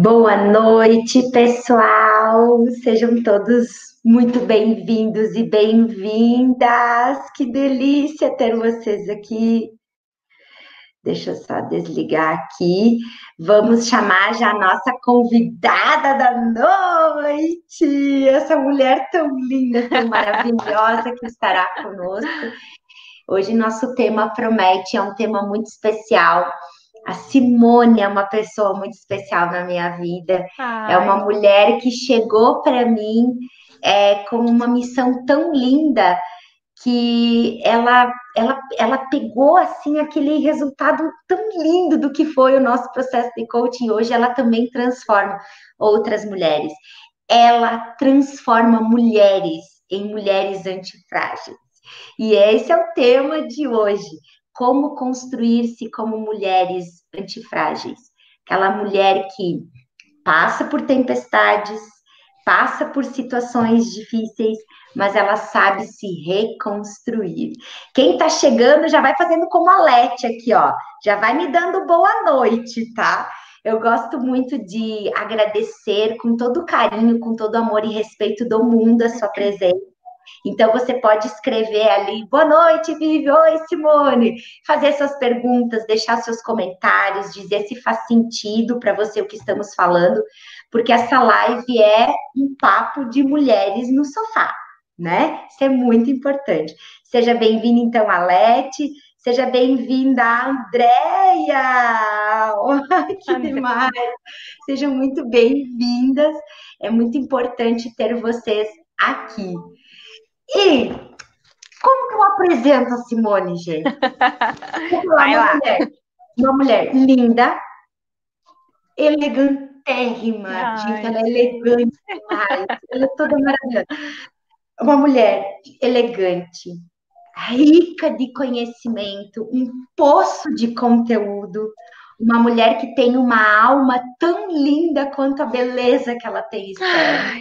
Boa noite, pessoal. Sejam todos muito bem-vindos e bem-vindas. Que delícia ter vocês aqui. Deixa eu só desligar aqui. Vamos chamar já a nossa convidada da noite, essa mulher tão linda, tão maravilhosa que estará conosco. Hoje nosso tema promete, é um tema muito especial a Simone é uma pessoa muito especial na minha vida. Ai. É uma mulher que chegou para mim é, com uma missão tão linda que ela, ela, ela pegou assim aquele resultado tão lindo do que foi o nosso processo de coaching. Hoje ela também transforma outras mulheres. Ela transforma mulheres em mulheres antifrágeis. E esse é o tema de hoje como construir-se como mulheres antifrágeis. Aquela mulher que passa por tempestades, passa por situações difíceis, mas ela sabe se reconstruir. Quem está chegando já vai fazendo como a Lete aqui, ó. Já vai me dando boa noite, tá? Eu gosto muito de agradecer com todo carinho, com todo amor e respeito do mundo a sua presença. Então, você pode escrever ali, boa noite, Vivi, oi, Simone, fazer suas perguntas, deixar seus comentários, dizer se faz sentido para você o que estamos falando, porque essa live é um papo de mulheres no sofá, né? Isso é muito importante. Seja bem-vinda, então, Alete, seja bem-vinda, Andréia! que demais! Sejam muito bem-vindas, é muito importante ter vocês aqui. E como que eu apresento a Simone, gente? Vai uma lá. Mulher, uma mulher linda, elegantérrima, Ai. gente, ela é elegante demais, ela é toda maravilhosa. Uma mulher elegante, rica de conhecimento, um poço de conteúdo, uma mulher que tem uma alma tão linda quanto a beleza que ela tem externa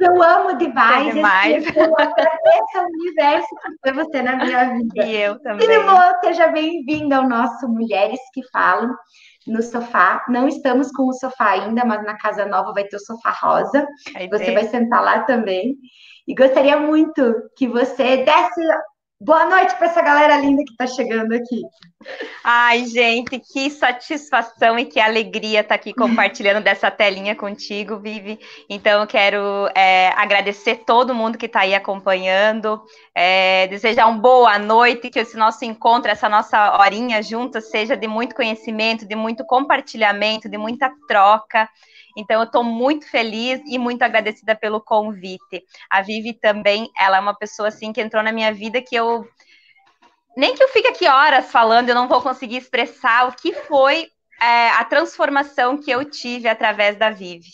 eu amo demais. É demais. Eu agradeço ao universo que foi você na minha vida. E eu também. Simô, seja bem-vinda ao nosso Mulheres que Falam no sofá. Não estamos com o sofá ainda, mas na casa nova vai ter o sofá rosa. Aí você tem. vai sentar lá também. E gostaria muito que você desse Boa noite para essa galera linda que está chegando aqui. Ai, gente, que satisfação e que alegria estar tá aqui compartilhando dessa telinha contigo, Vivi. Então, eu quero é, agradecer todo mundo que está aí acompanhando, é, desejar uma boa noite, que esse nosso encontro, essa nossa horinha junta seja de muito conhecimento, de muito compartilhamento, de muita troca. Então, eu estou muito feliz e muito agradecida pelo convite. A Vivi também, ela é uma pessoa assim que entrou na minha vida que eu nem que eu fique aqui horas falando, eu não vou conseguir expressar o que foi é, a transformação que eu tive através da Vivi.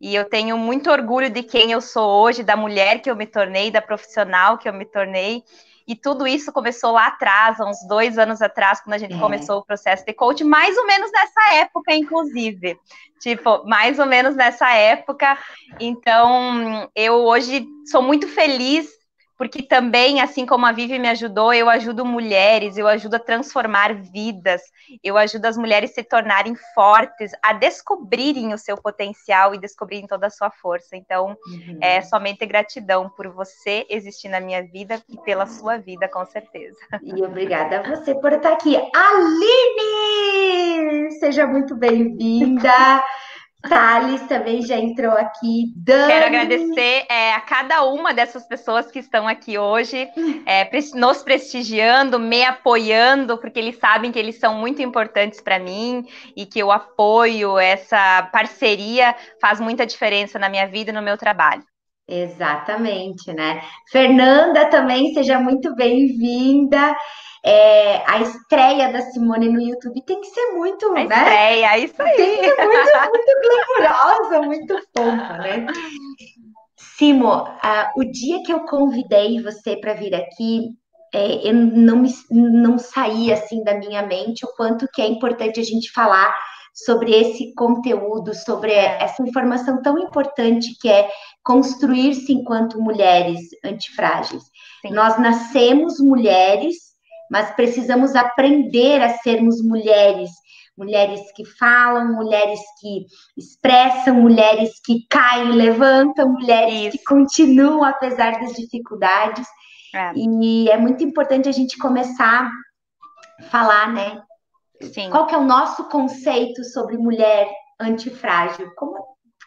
E eu tenho muito orgulho de quem eu sou hoje, da mulher que eu me tornei, da profissional que eu me tornei. E tudo isso começou lá atrás, há uns dois anos atrás, quando a gente é. começou o processo de coach, mais ou menos nessa época, inclusive. Tipo, mais ou menos nessa época. Então, eu hoje sou muito feliz porque também, assim como a Vivi me ajudou, eu ajudo mulheres, eu ajudo a transformar vidas, eu ajudo as mulheres a se tornarem fortes, a descobrirem o seu potencial e descobrirem toda a sua força. Então, uhum. é somente gratidão por você existir na minha vida e pela sua vida, com certeza. E obrigada a você por estar aqui. Aline! Seja muito bem-vinda. Thales também já entrou aqui. Dani. Quero agradecer é, a cada uma dessas pessoas que estão aqui hoje, é, nos prestigiando, me apoiando, porque eles sabem que eles são muito importantes para mim e que o apoio, essa parceria faz muita diferença na minha vida e no meu trabalho. Exatamente, né? Fernanda também, seja muito bem-vinda. É, a estreia da Simone no YouTube tem que ser muito, a né? Estreia, isso aí. Tem que ser muito, muito glamourosa, muito fofa, né? Simo, uh, o dia que eu convidei você para vir aqui, é, eu não, me, não saí assim da minha mente o quanto que é importante a gente falar sobre esse conteúdo, sobre essa informação tão importante que é construir-se enquanto mulheres antifrágeis. Sim. Nós nascemos mulheres mas precisamos aprender a sermos mulheres mulheres que falam, mulheres que expressam, mulheres que caem e levantam, mulheres Isso. que continuam apesar das dificuldades. É. E é muito importante a gente começar a falar, né? Sim. Qual que é o nosso conceito sobre mulher antifrágil? Como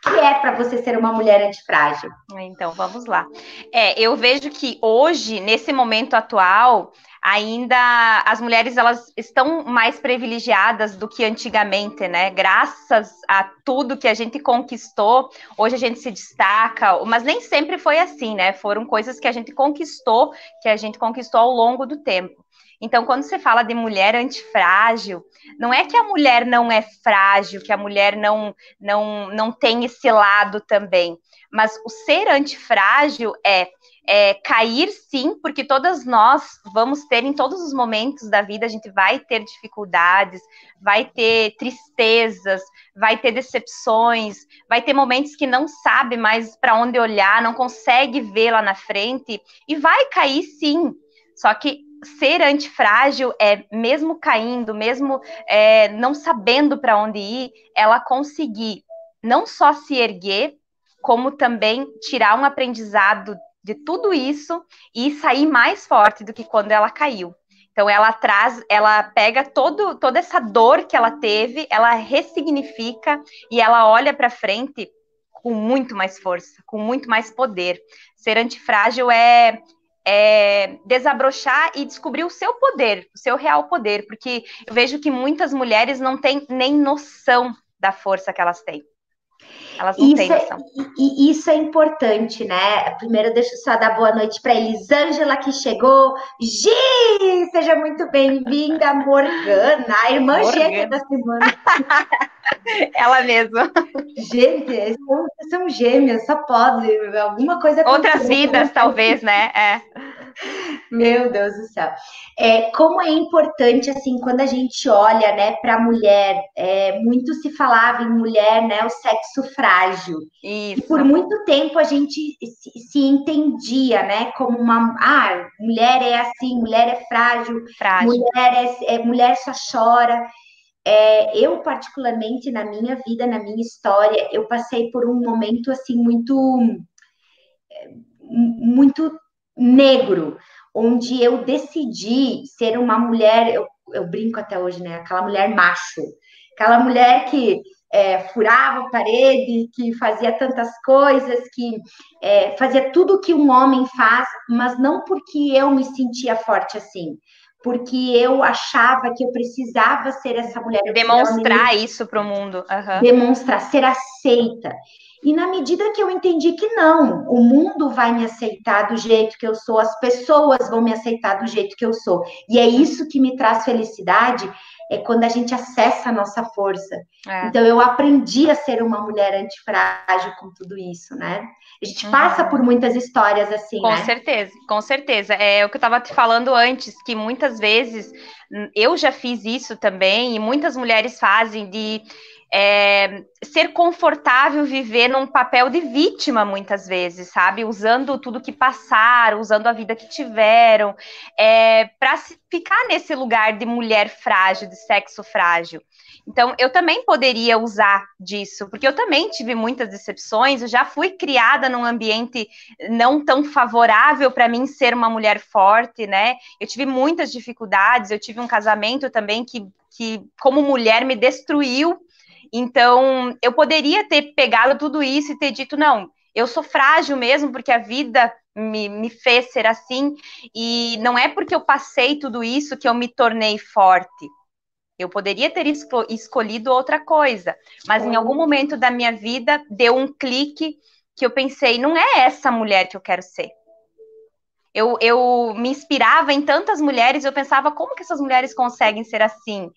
que é para você ser uma mulher antifrágil? Então, vamos lá. É, eu vejo que hoje, nesse momento atual, ainda as mulheres elas estão mais privilegiadas do que antigamente, né? Graças a tudo que a gente conquistou, hoje a gente se destaca, mas nem sempre foi assim, né? Foram coisas que a gente conquistou, que a gente conquistou ao longo do tempo. Então, quando você fala de mulher antifrágil, não é que a mulher não é frágil, que a mulher não, não, não tem esse lado também, mas o ser antifrágil é, é cair sim, porque todas nós vamos ter em todos os momentos da vida, a gente vai ter dificuldades, vai ter tristezas, vai ter decepções, vai ter momentos que não sabe mais para onde olhar, não consegue ver lá na frente e vai cair sim. Só que ser antifrágil é, mesmo caindo, mesmo é, não sabendo para onde ir, ela conseguir não só se erguer, como também tirar um aprendizado de tudo isso e sair mais forte do que quando ela caiu. Então ela traz, ela pega todo, toda essa dor que ela teve, ela ressignifica e ela olha para frente com muito mais força, com muito mais poder. Ser antifrágil é é, desabrochar e descobrir o seu poder, o seu real poder, porque eu vejo que muitas mulheres não têm nem noção da força que elas têm. Elas não isso têm é noção. É, e, isso é importante, né? Primeiro, deixa eu só dar boa noite para Elisângela, que chegou. Gi, seja muito bem-vinda, Morgana, a irmã Morgana. gêmea da semana. Ela mesma. Gente, são, são gêmeas, só pode. Alguma coisa Outras vidas, talvez, né? É. Meu Deus do céu. É, como é importante, assim, quando a gente olha, né, para a mulher, é, muito se falava em mulher, né, o sexo frágil. Isso. E por muito tempo a gente se, se, entendia, né, como uma, ah, mulher é assim, mulher é frágil, frágil. mulher é, é mulher só chora. É, eu, particularmente, na minha vida, na minha história, eu passei por um momento, assim, muito é, muito negro, onde eu decidi ser uma mulher, eu, eu brinco até hoje, né? Aquela mulher macho, aquela mulher que é, furava a parede, que fazia tantas coisas, que é, fazia tudo que um homem faz, mas não porque eu me sentia forte assim, porque eu achava que eu precisava ser essa mulher. Demonstrar isso para o mundo. Uhum. Demonstrar, ser aceita. E na medida que eu entendi que não, o mundo vai me aceitar do jeito que eu sou, as pessoas vão me aceitar do jeito que eu sou. E é isso que me traz felicidade, é quando a gente acessa a nossa força. É. Então eu aprendi a ser uma mulher antifrágil com tudo isso, né? A gente uhum. passa por muitas histórias assim, com né? Com certeza, com certeza. É o que eu estava te falando antes, que muitas vezes hum, eu já fiz isso também, e muitas mulheres fazem de é, ser confortável viver num papel de vítima muitas vezes, sabe? Usando tudo que passaram, usando a vida que tiveram, é, para ficar nesse lugar de mulher frágil, de sexo frágil. Então, eu também poderia usar disso, porque eu também tive muitas decepções, eu já fui criada num ambiente não tão favorável para mim ser uma mulher forte, né? Eu tive muitas dificuldades, eu tive um casamento também que, que como mulher, me destruiu então, eu poderia ter pegado tudo isso e ter dito, não, eu sou frágil mesmo, porque a vida me, me fez ser assim, e não é porque eu passei tudo isso que eu me tornei forte. Eu poderia ter esco escolhido outra coisa, mas em algum momento da minha vida deu um clique que eu pensei, não é essa mulher que eu quero ser. Eu, eu me inspirava em tantas mulheres, eu pensava, como que essas mulheres conseguem ser assim?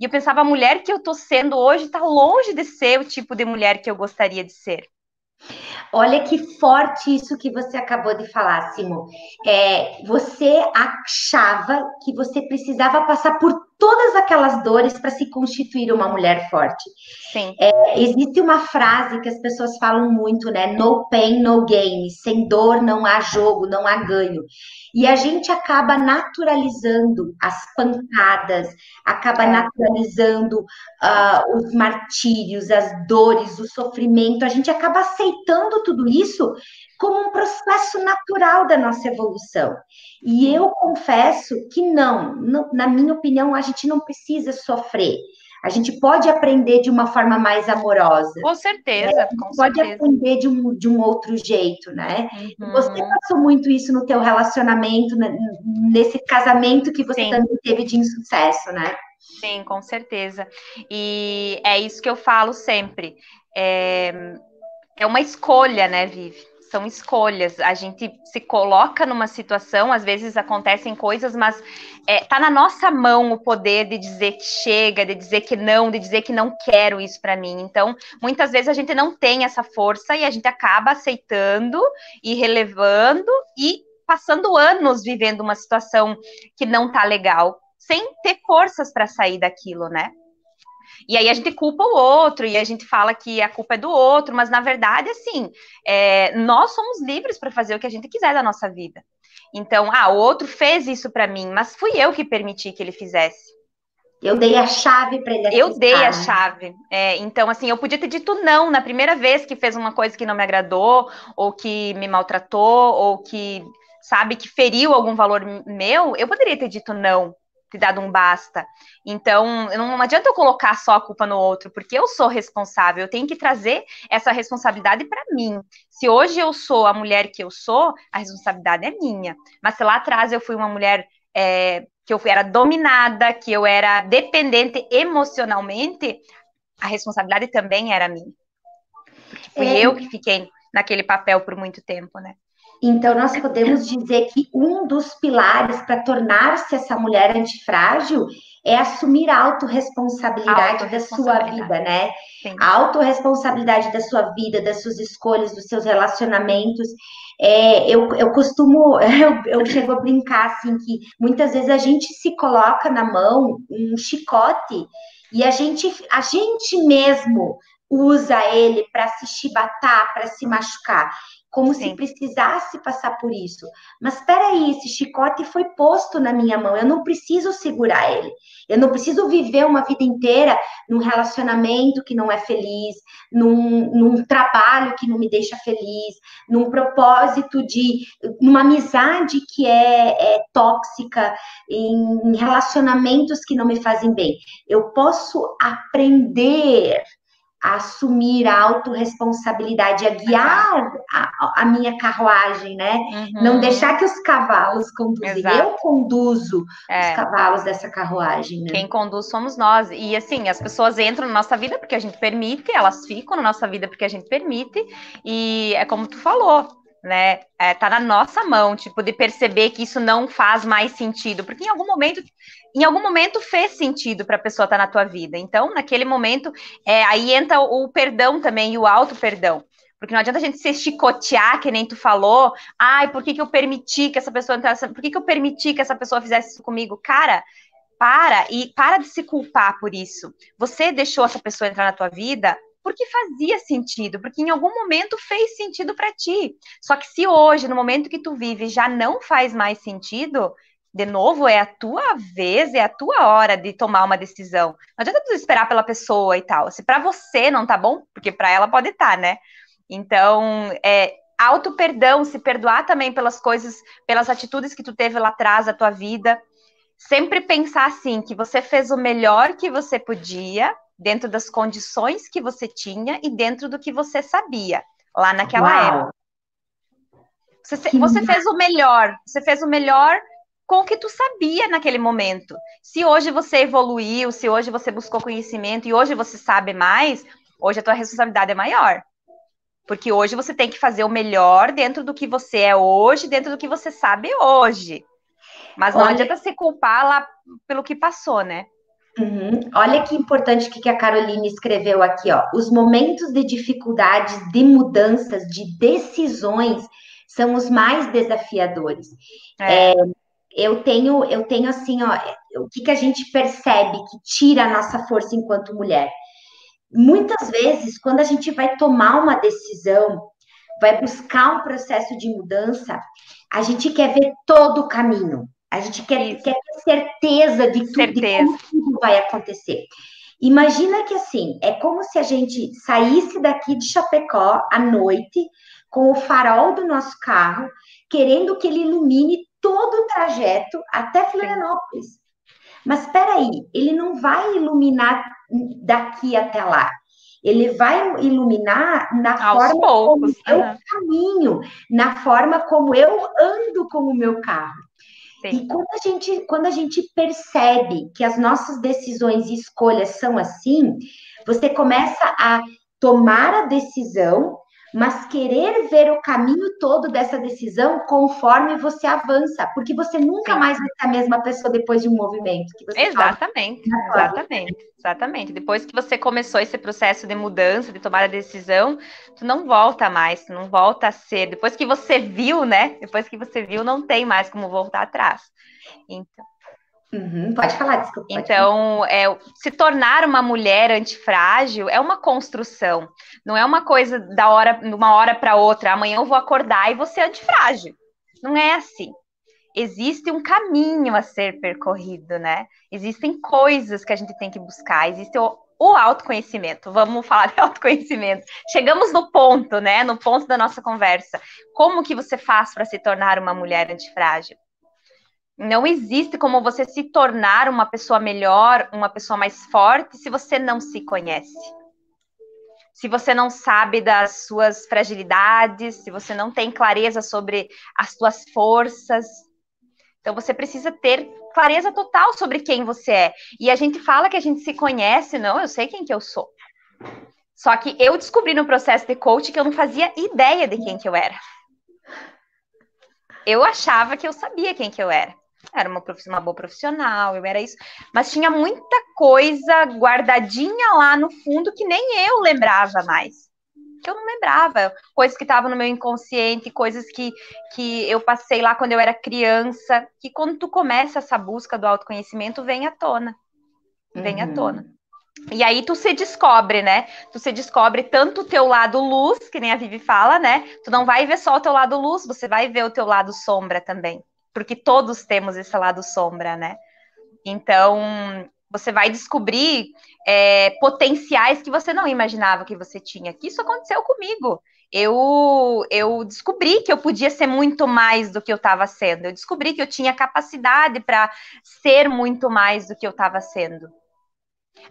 E eu pensava, a mulher que eu tô sendo hoje está longe de ser o tipo de mulher que eu gostaria de ser. Olha que forte isso que você acabou de falar, Simon. É, você achava que você precisava passar por todas aquelas dores para se constituir uma mulher forte. Sim. É, existe uma frase que as pessoas falam muito, né? No pain, no gain. Sem dor não há jogo, não há ganho. E a gente acaba naturalizando as pancadas, acaba é. naturalizando uh, os martírios, as dores, o sofrimento. A gente acaba aceitando tudo isso como um processo natural da nossa evolução. E eu confesso que não, não, na minha opinião, a gente não precisa sofrer. A gente pode aprender de uma forma mais amorosa. Com certeza, né? com pode certeza. aprender de um, de um outro jeito, né? Uhum. Você passou muito isso no teu relacionamento, né? nesse casamento que você Sim. também teve de insucesso, né? Sim, com certeza. E é isso que eu falo sempre. É, é uma escolha, né, Vivi? São escolhas. A gente se coloca numa situação, às vezes acontecem coisas, mas é, tá na nossa mão o poder de dizer que chega, de dizer que não, de dizer que não quero isso para mim. Então, muitas vezes a gente não tem essa força e a gente acaba aceitando e relevando e passando anos vivendo uma situação que não tá legal, sem ter forças para sair daquilo, né? E aí a gente culpa o outro e a gente fala que a culpa é do outro, mas na verdade, assim, é, nós somos livres para fazer o que a gente quiser da nossa vida. Então, ah, o outro fez isso para mim, mas fui eu que permiti que ele fizesse. Eu dei a chave para ele. Eu dei a chave. É, então, assim, eu podia ter dito não na primeira vez que fez uma coisa que não me agradou, ou que me maltratou, ou que, sabe, que feriu algum valor meu. Eu poderia ter dito não ter dado um basta. Então, não adianta eu colocar só a culpa no outro, porque eu sou responsável, eu tenho que trazer essa responsabilidade para mim. Se hoje eu sou a mulher que eu sou, a responsabilidade é minha. Mas se lá atrás eu fui uma mulher é, que eu era dominada, que eu era dependente emocionalmente, a responsabilidade também era minha. Porque fui é. eu que fiquei naquele papel por muito tempo, né? Então, nós podemos dizer que um dos pilares para tornar-se essa mulher antifrágil é assumir a autorresponsabilidade da sua vida, né? Sim. A autorresponsabilidade da sua vida, das suas escolhas, dos seus relacionamentos. É, eu, eu costumo, eu, eu chego a brincar assim, que muitas vezes a gente se coloca na mão um chicote e a gente, a gente mesmo usa ele para se chibatar, para se machucar como Sim. se precisasse passar por isso. Mas espera aí, esse chicote foi posto na minha mão, eu não preciso segurar ele. Eu não preciso viver uma vida inteira num relacionamento que não é feliz, num, num trabalho que não me deixa feliz, num propósito de, numa amizade que é, é tóxica, em relacionamentos que não me fazem bem. Eu posso aprender a assumir a autorresponsabilidade, a guiar a, a minha carruagem, né? Uhum. Não deixar que os cavalos conduzem. Exato. Eu conduzo é. os cavalos dessa carruagem. Né? Quem conduz somos nós. E assim, as pessoas entram na nossa vida porque a gente permite, elas ficam na nossa vida porque a gente permite. E é como tu falou, né? É, tá na nossa mão, tipo, de perceber que isso não faz mais sentido, porque em algum momento em algum momento fez sentido para a pessoa estar tá na tua vida. Então, naquele momento, é, aí entra o, perdão também e o auto perdão. Porque não adianta a gente se chicotear, que nem tu falou. Ai, por que, que eu permiti que essa pessoa entrasse? Por que, que eu permiti que essa pessoa fizesse isso comigo? Cara, para e para de se culpar por isso. Você deixou essa pessoa entrar na tua vida porque fazia sentido, porque em algum momento fez sentido para ti. Só que se hoje, no momento que tu vive, já não faz mais sentido, de novo, é a tua vez, é a tua hora de tomar uma decisão. Não adianta tu esperar pela pessoa e tal. Se para você não tá bom, porque para ela pode estar, tá, né? Então, é auto perdão, se perdoar também pelas coisas, pelas atitudes que tu teve lá atrás da tua vida. Sempre pensar assim, que você fez o melhor que você podia, dentro das condições que você tinha e dentro do que você sabia lá naquela Uau. época. Você, você fez o melhor, você fez o melhor com o que tu sabia naquele momento. Se hoje você evoluiu, se hoje você buscou conhecimento e hoje você sabe mais, hoje a tua responsabilidade é maior. Porque hoje você tem que fazer o melhor dentro do que você é hoje, dentro do que você sabe hoje. Mas não Olha... adianta se culpar lá pelo que passou, né? Uhum. Olha que importante que a Caroline escreveu aqui, ó. Os momentos de dificuldades, de mudanças, de decisões são os mais desafiadores. É. É, eu tenho, eu tenho assim, ó, o que, que a gente percebe que tira a nossa força enquanto mulher? Muitas vezes, quando a gente vai tomar uma decisão, vai buscar um processo de mudança, a gente quer ver todo o caminho. A gente quer, quer ter certeza de tudo, certeza. de tudo vai acontecer. Imagina que assim, é como se a gente saísse daqui de Chapecó à noite com o farol do nosso carro, querendo que ele ilumine todo o trajeto até Florianópolis. Mas espera aí, ele não vai iluminar daqui até lá. Ele vai iluminar na Aos forma poucos, como eu caminho, na forma como eu ando com o meu carro. Sim. E quando a, gente, quando a gente percebe que as nossas decisões e escolhas são assim, você começa a tomar a decisão, mas querer ver o caminho todo dessa decisão conforme você avança, porque você nunca Sim. mais vai ser a mesma pessoa depois de um movimento. exatamente, exatamente, exatamente. Depois que você começou esse processo de mudança, de tomar a decisão, tu não volta mais, tu não volta a ser. Depois que você viu, né? Depois que você viu, não tem mais como voltar atrás. Então, Uhum, pode falar, desculpa. Então, é, se tornar uma mulher antifrágil é uma construção. Não é uma coisa da hora, de uma hora para outra. Amanhã eu vou acordar e vou ser antifrágil. Não é assim. Existe um caminho a ser percorrido, né? Existem coisas que a gente tem que buscar. Existe o, o autoconhecimento. Vamos falar de autoconhecimento. Chegamos no ponto, né? No ponto da nossa conversa. Como que você faz para se tornar uma mulher antifrágil? Não existe como você se tornar uma pessoa melhor, uma pessoa mais forte, se você não se conhece. Se você não sabe das suas fragilidades, se você não tem clareza sobre as suas forças. Então você precisa ter clareza total sobre quem você é. E a gente fala que a gente se conhece, não, eu sei quem que eu sou. Só que eu descobri no processo de coach que eu não fazia ideia de quem que eu era. Eu achava que eu sabia quem que eu era era uma, uma boa profissional, eu era isso, mas tinha muita coisa guardadinha lá no fundo que nem eu lembrava mais. Que eu não lembrava, coisas que estavam no meu inconsciente, coisas que, que eu passei lá quando eu era criança, que quando tu começa essa busca do autoconhecimento, vem à tona. Vem uhum. à tona. E aí tu se descobre, né? Tu se descobre tanto o teu lado luz, que nem a Vivi fala, né? Tu não vai ver só o teu lado luz, você vai ver o teu lado sombra também porque todos temos esse lado sombra, né? Então, você vai descobrir é, potenciais que você não imaginava que você tinha. Que isso aconteceu comigo. Eu, eu descobri que eu podia ser muito mais do que eu estava sendo. Eu descobri que eu tinha capacidade para ser muito mais do que eu estava sendo.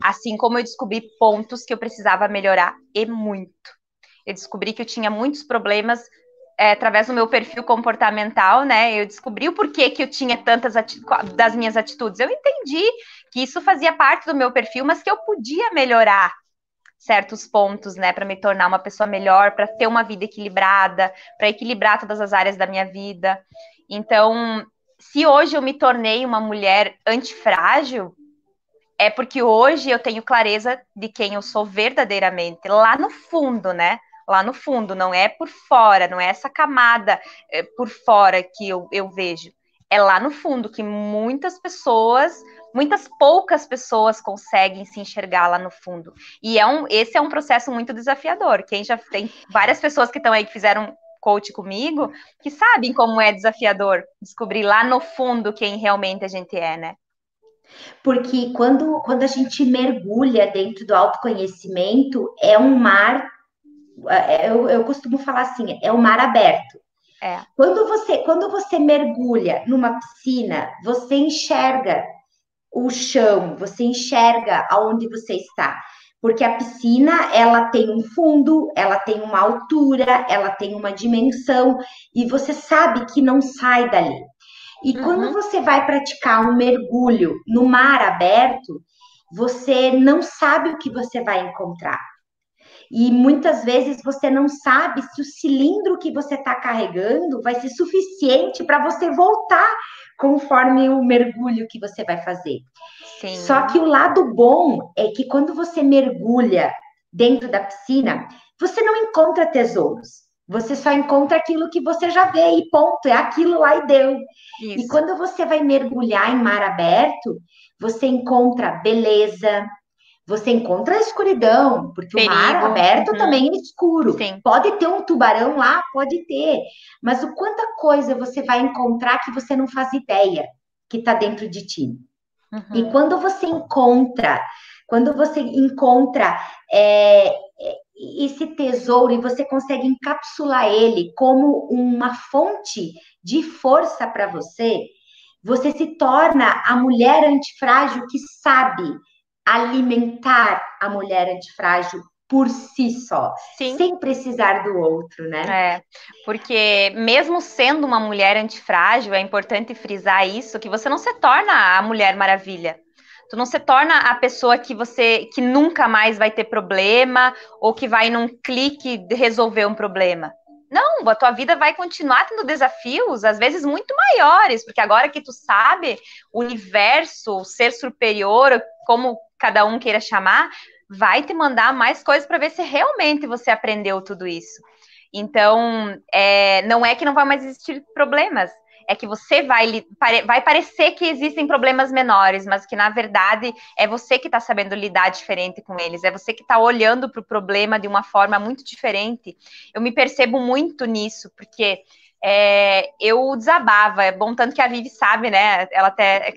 Assim como eu descobri pontos que eu precisava melhorar e muito. Eu descobri que eu tinha muitos problemas é, através do meu perfil comportamental, né, eu descobri o porquê que eu tinha tantas das minhas atitudes. Eu entendi que isso fazia parte do meu perfil, mas que eu podia melhorar certos pontos, né, para me tornar uma pessoa melhor, para ter uma vida equilibrada, para equilibrar todas as áreas da minha vida. Então, se hoje eu me tornei uma mulher antifrágil, é porque hoje eu tenho clareza de quem eu sou verdadeiramente, lá no fundo, né? Lá no fundo, não é por fora, não é essa camada é, por fora que eu, eu vejo. É lá no fundo que muitas pessoas, muitas poucas pessoas conseguem se enxergar lá no fundo. E é um, esse é um processo muito desafiador. Quem já tem várias pessoas que estão aí que fizeram coach comigo, que sabem como é desafiador descobrir lá no fundo quem realmente a gente é, né? Porque quando, quando a gente mergulha dentro do autoconhecimento, é um mar eu, eu costumo falar assim, é o mar aberto. É. Quando você quando você mergulha numa piscina, você enxerga o chão, você enxerga aonde você está, porque a piscina ela tem um fundo, ela tem uma altura, ela tem uma dimensão e você sabe que não sai dali. E uhum. quando você vai praticar um mergulho no mar aberto, você não sabe o que você vai encontrar. E muitas vezes você não sabe se o cilindro que você está carregando vai ser suficiente para você voltar conforme o mergulho que você vai fazer. Sim. Só que o lado bom é que quando você mergulha dentro da piscina, você não encontra tesouros. Você só encontra aquilo que você já vê e ponto, é aquilo lá e deu. Isso. E quando você vai mergulhar em mar aberto, você encontra beleza, você encontra a escuridão, porque Perigo. o mar aberto uhum. também é escuro. Sim. Pode ter um tubarão lá, pode ter, mas o quanta coisa você vai encontrar que você não faz ideia que está dentro de ti. Uhum. E quando você encontra, quando você encontra é, é, esse tesouro e você consegue encapsular ele como uma fonte de força para você, você se torna a mulher antifrágil que sabe alimentar a mulher antifrágil por si só, Sim. sem precisar do outro, né? É, porque mesmo sendo uma mulher antifrágil, é importante frisar isso, que você não se torna a mulher maravilha. Tu não se torna a pessoa que você que nunca mais vai ter problema ou que vai num clique resolver um problema. Não, a tua vida vai continuar tendo desafios, às vezes muito maiores, porque agora que tu sabe o universo, o ser superior, como cada um queira chamar, vai te mandar mais coisas para ver se realmente você aprendeu tudo isso. Então, é, não é que não vai mais existir problemas, é que você vai, vai parecer que existem problemas menores, mas que na verdade é você que está sabendo lidar diferente com eles, é você que está olhando para o problema de uma forma muito diferente. Eu me percebo muito nisso, porque é, eu desabava, é bom tanto que a Vivi sabe, né? Ela até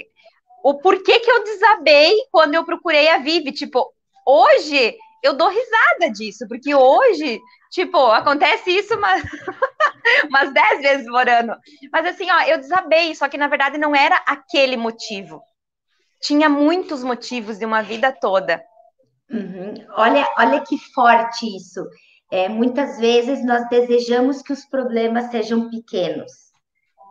o porquê que eu desabei quando eu procurei a Vivi. Tipo, hoje eu dou risada disso, porque hoje, tipo, acontece isso umas, umas dez vezes por ano. Mas assim, ó, eu desabei, só que na verdade não era aquele motivo. Tinha muitos motivos de uma vida toda. Uhum. Olha, olha que forte isso. É, muitas vezes nós desejamos que os problemas sejam pequenos.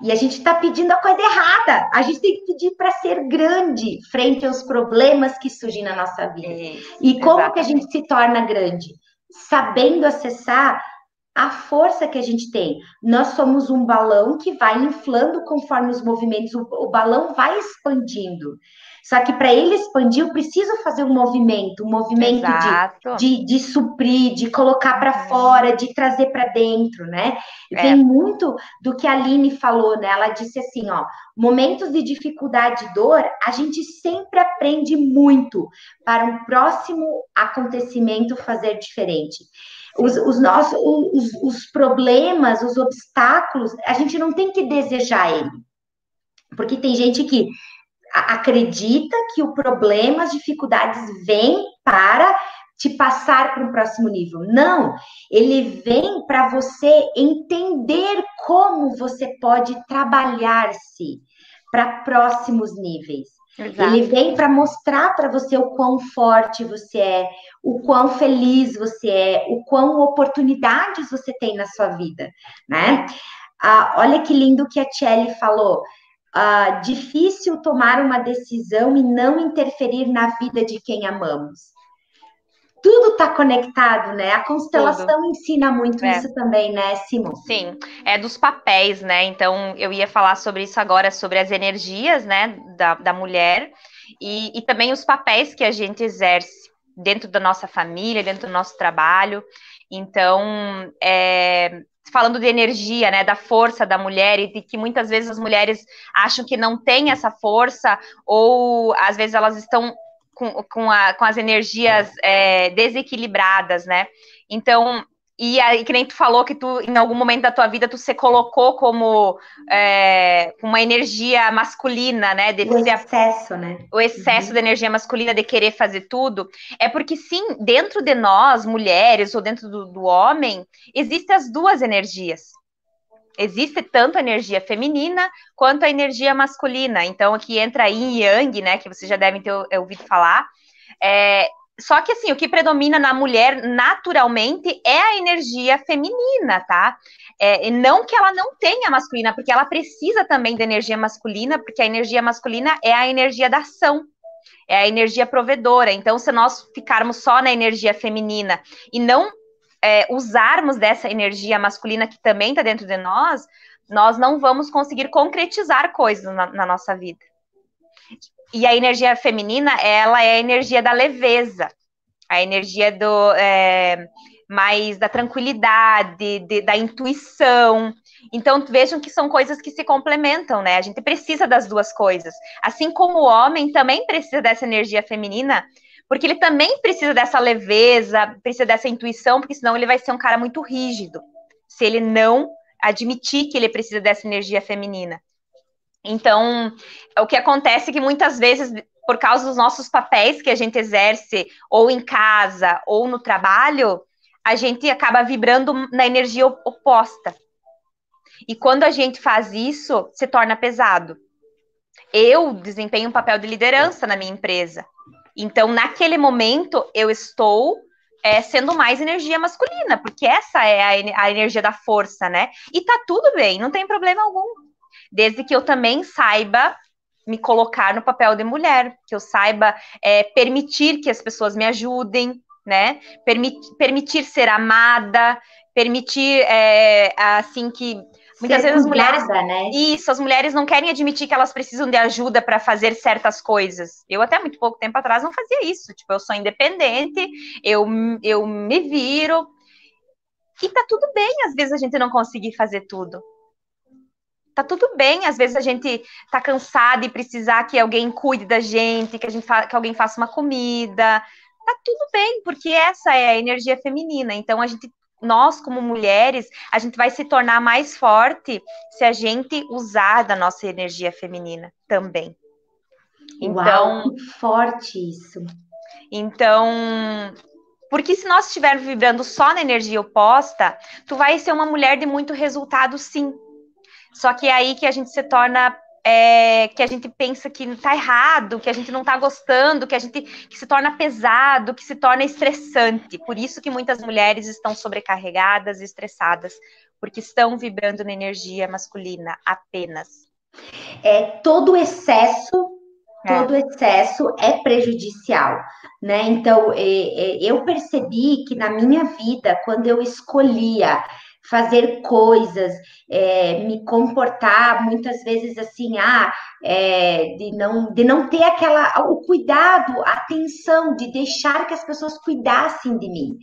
E a gente está pedindo a coisa errada. A gente tem que pedir para ser grande frente aos problemas que surgem na nossa vida. Isso, e como exatamente. que a gente se torna grande? Sabendo acessar a força que a gente tem. Nós somos um balão que vai inflando conforme os movimentos, o, o balão vai expandindo. Só que para ele expandir, eu preciso fazer um movimento, um movimento de, de, de, suprir, de colocar para é. fora, de trazer para dentro, né? É. Tem muito do que a Aline falou, né? Ela disse assim: ó, momentos de dificuldade e dor, a gente sempre aprende muito para um próximo acontecimento fazer diferente. Os, os nossos os, os problemas, os obstáculos, a gente não tem que desejar ele. Porque tem gente que acredita que o problema, as dificuldades vêm para te passar para um próximo nível. Não, ele vem para você entender como você pode trabalhar-se para próximos níveis. Exato. Ele vem para mostrar para você o quão forte você é, o quão feliz você é, o quão oportunidades você tem na sua vida, né? Ah, olha que lindo que a Kelly falou uh, difícil tomar uma decisão e não interferir na vida de quem amamos. Tudo está conectado, né? A constelação Tudo. ensina muito é. isso também, né, Simon? Sim, é dos papéis, né? Então, eu ia falar sobre isso agora, sobre as energias, né, da, da mulher e, e também os papéis que a gente exerce dentro da nossa família, dentro do nosso trabalho. Então, é, falando de energia, né, da força da mulher e de que muitas vezes as mulheres acham que não têm essa força ou às vezes elas estão com, com, a, com as energias é, desequilibradas, né? Então e aí, que nem tu falou que tu, em algum momento da tua vida, tu se colocou como é, uma energia masculina, né? De o excesso, né? O excesso uhum. da energia masculina de querer fazer tudo. É porque, sim, dentro de nós, mulheres, ou dentro do, do homem, existem as duas energias. Existe tanto a energia feminina quanto a energia masculina. Então, aqui entra yin e yang, né? Que vocês já devem ter ouvido falar. É, só que assim, o que predomina na mulher naturalmente é a energia feminina, tá? É, não que ela não tenha masculina, porque ela precisa também da energia masculina, porque a energia masculina é a energia da ação, é a energia provedora. Então, se nós ficarmos só na energia feminina e não é, usarmos dessa energia masculina que também está dentro de nós, nós não vamos conseguir concretizar coisas na, na nossa vida. E a energia feminina, ela é a energia da leveza, a energia do, é, mais da tranquilidade, de, da intuição. Então, vejam que são coisas que se complementam, né? A gente precisa das duas coisas. Assim como o homem também precisa dessa energia feminina, porque ele também precisa dessa leveza, precisa dessa intuição, porque senão ele vai ser um cara muito rígido, se ele não admitir que ele precisa dessa energia feminina. Então, o que acontece é que muitas vezes, por causa dos nossos papéis que a gente exerce, ou em casa, ou no trabalho, a gente acaba vibrando na energia oposta. E quando a gente faz isso, se torna pesado. Eu desempenho um papel de liderança na minha empresa. Então, naquele momento, eu estou é, sendo mais energia masculina, porque essa é a, a, energia da força, né? E tá tudo bem, não tem problema algum. Desde que eu também saiba me colocar no papel de mulher, que eu saiba é, permitir que as pessoas me ajudem, né? Permit, permitir ser amada, permitir, é, assim, que Muitas vezes as mulheres. Né? Isso, as mulheres não querem admitir que elas precisam de ajuda para fazer certas coisas. Eu, até muito pouco tempo atrás, não fazia isso. Tipo, eu sou independente, eu, eu me viro. E tá tudo bem, às vezes, a gente não conseguir fazer tudo. Tá tudo bem, às vezes a gente tá cansado e precisar que alguém cuide da gente, que, a gente que alguém faça uma comida. Tá tudo bem, porque essa é a energia feminina. Então a gente nós, como mulheres, a gente vai se tornar mais forte se a gente usar da nossa energia feminina também. Então, Uau, forte isso. Então, porque se nós estivermos vibrando só na energia oposta, tu vai ser uma mulher de muito resultado, sim. Só que é aí que a gente se torna é, que a gente pensa que está errado, que a gente não está gostando, que a gente que se torna pesado, que se torna estressante. Por isso que muitas mulheres estão sobrecarregadas e estressadas, porque estão vibrando na energia masculina apenas. É todo excesso é. todo excesso é prejudicial, né? Então, é, é, eu percebi que na minha vida, quando eu escolhia fazer coisas, é, me comportar muitas vezes assim, ah, é, de, não, de não ter aquela, o cuidado, a atenção, de deixar que as pessoas cuidassem de mim.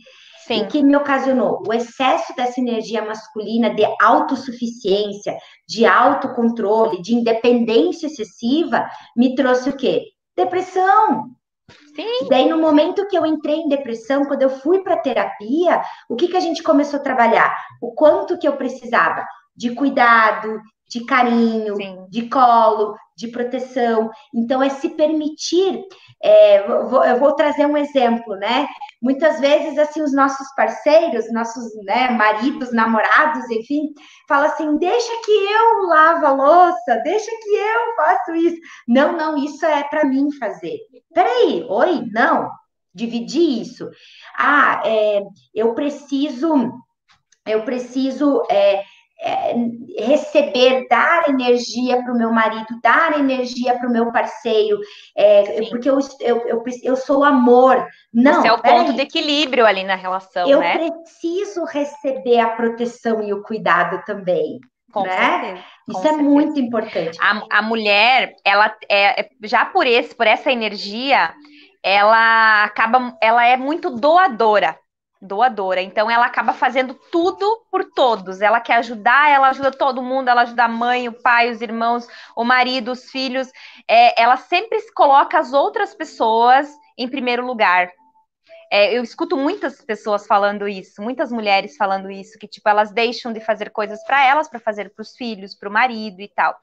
Sim. O que me ocasionou? O excesso dessa energia masculina de autossuficiência, de autocontrole, de independência excessiva, me trouxe o quê? Depressão, Sim. Daí, no momento que eu entrei em depressão, quando eu fui para terapia, o que, que a gente começou a trabalhar? O quanto que eu precisava de cuidado, de carinho, Sim. de colo, de proteção. Então, é se permitir. É, vou, eu vou trazer um exemplo, né? Muitas vezes, assim, os nossos parceiros, nossos né, maridos, namorados, enfim, falam assim: deixa que eu lavo a louça, deixa que eu faço isso. Não, não, isso é para mim fazer. Peraí, oi, não, dividir isso. Ah, é, eu preciso, eu preciso. É, é, receber, dar energia para o meu marido, dar energia para o meu parceiro, é, porque eu, eu, eu, eu, sou amor. Não, Esse é o ponto aí. de equilíbrio ali na relação, eu né? preciso receber a proteção e o cuidado também. Com né? certeza. Isso é certeza. muito importante. A, a mulher, ela é já por esse, por essa energia, ela acaba, ela é muito doadora doadora. Então ela acaba fazendo tudo por todos. Ela quer ajudar, ela ajuda todo mundo, ela ajuda a mãe, o pai, os irmãos, o marido, os filhos. É, ela sempre coloca as outras pessoas em primeiro lugar. É, eu escuto muitas pessoas falando isso, muitas mulheres falando isso, que tipo elas deixam de fazer coisas para elas, para fazer para os filhos, para o marido e tal.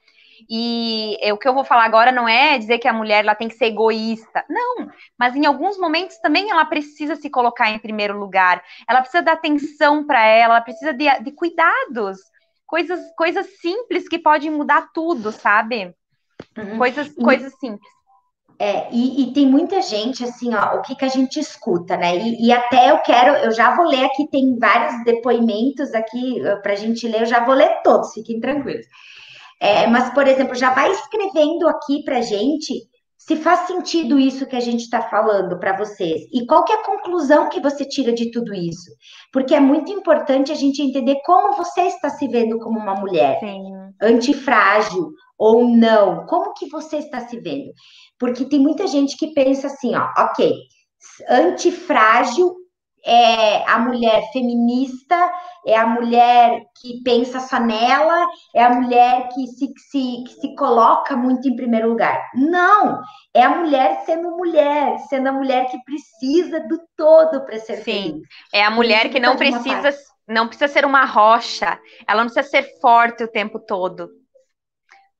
E o que eu vou falar agora não é dizer que a mulher ela tem que ser egoísta, não. Mas em alguns momentos também ela precisa se colocar em primeiro lugar. Ela precisa dar atenção para ela, ela precisa de, de cuidados, coisas, coisas simples que podem mudar tudo, sabe? Uhum. Coisas, coisas simples. É, e, e, tem muita gente, assim, ó, o que, que a gente escuta, né? E, e, até eu quero, eu já vou ler aqui, tem vários depoimentos aqui para a gente ler, eu já vou ler todos, fiquem tranquilos. É, mas, por exemplo, já vai escrevendo aqui para gente se faz sentido isso que a gente está falando para vocês. E qual é a conclusão que você tira de tudo isso, porque é muito importante a gente entender como você está se vendo como uma mulher Sim. antifrágil ou não, como que você está se vendo, porque tem muita gente que pensa assim, ó, ok, antifrágil é a mulher feminista, é a mulher que pensa só nela, é a mulher que se, se, que se coloca muito em primeiro lugar. Não! É a mulher sendo mulher, sendo a mulher que precisa do todo para ser Sim, feliz. é a mulher que não precisa, não precisa ser uma rocha, ela não precisa ser forte o tempo todo.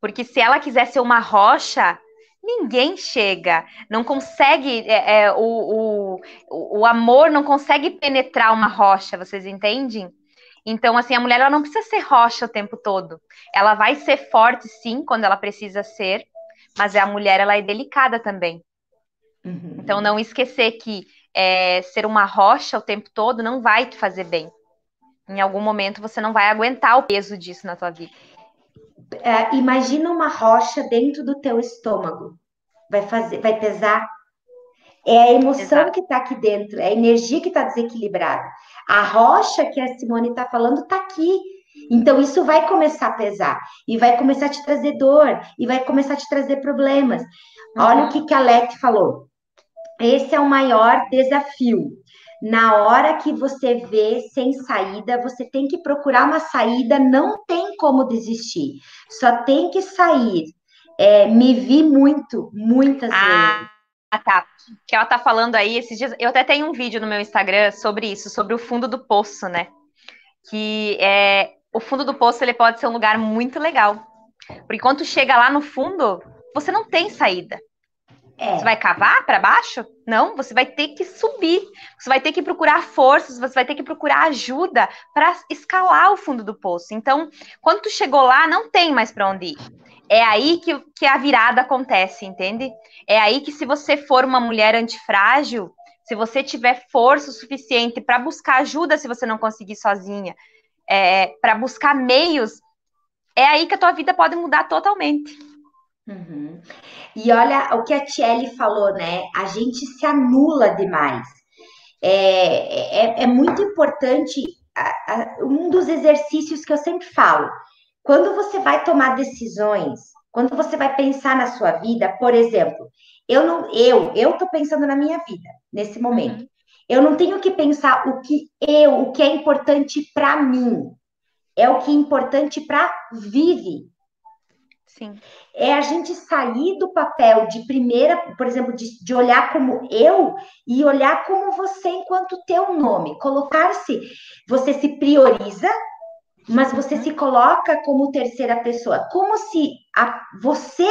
Porque se ela quiser ser uma rocha, ninguém chega, não consegue, é, é, o, o, o amor não consegue penetrar uma rocha, vocês entendem? Então, assim, a mulher ela não precisa ser rocha o tempo todo. Ela vai ser forte, sim, quando ela precisa ser, mas a mulher ela é delicada também. Uhum. Então, não esquecer que é, ser uma rocha o tempo todo não vai te fazer bem. Em algum momento você não vai aguentar o peso disso na tua vida é, imagina uma rocha dentro do teu estômago. Vai fazer, vai pesar. É a emoção Exato. que está aqui dentro, é a energia que está desequilibrada. A rocha que a Simone está falando está aqui. Então, isso vai começar a pesar e vai começar a te trazer dor e vai começar a te trazer problemas. Uhum. Olha o que, que a Leti falou. Esse é o maior desafio na hora que você vê sem saída, você tem que procurar uma saída, não tem como desistir, só tem que sair. É, me vi muito, muitas ah, vezes. Ah, tá. Que ela tá falando aí esses dias. Eu até tenho um vídeo no meu Instagram sobre isso, sobre o fundo do poço, né? Que é o fundo do poço ele pode ser um lugar muito legal. Porque quando chega lá no fundo, você não tem saída. É. Você vai cavar para baixo? Não, você vai ter que subir. Você vai ter que procurar forças, você vai ter que procurar ajuda para escalar o fundo do poço. Então, quando tu chegou lá, não tem mais para onde ir. É aí que, que a virada acontece, entende? É aí que se você for uma mulher antifrágil, se você tiver força suficiente para buscar ajuda se você não conseguir sozinha, é, para buscar meios, é aí que a tua vida pode mudar totalmente. Uhum. E olha o que a Tiele falou, né? A gente se anula demais. É, é, é muito importante. A, a, um dos exercícios que eu sempre falo, quando você vai tomar decisões, quando você vai pensar na sua vida, por exemplo, eu não, eu, eu tô pensando na minha vida nesse momento. Uhum. Eu não tenho que pensar o que eu, o que é importante para mim. É o que é importante para Vive. Sim. É a gente sair do papel de primeira, por exemplo, de, de olhar como eu e olhar como você enquanto teu nome. Colocar-se, você se prioriza, mas você se coloca como terceira pessoa, como se a, você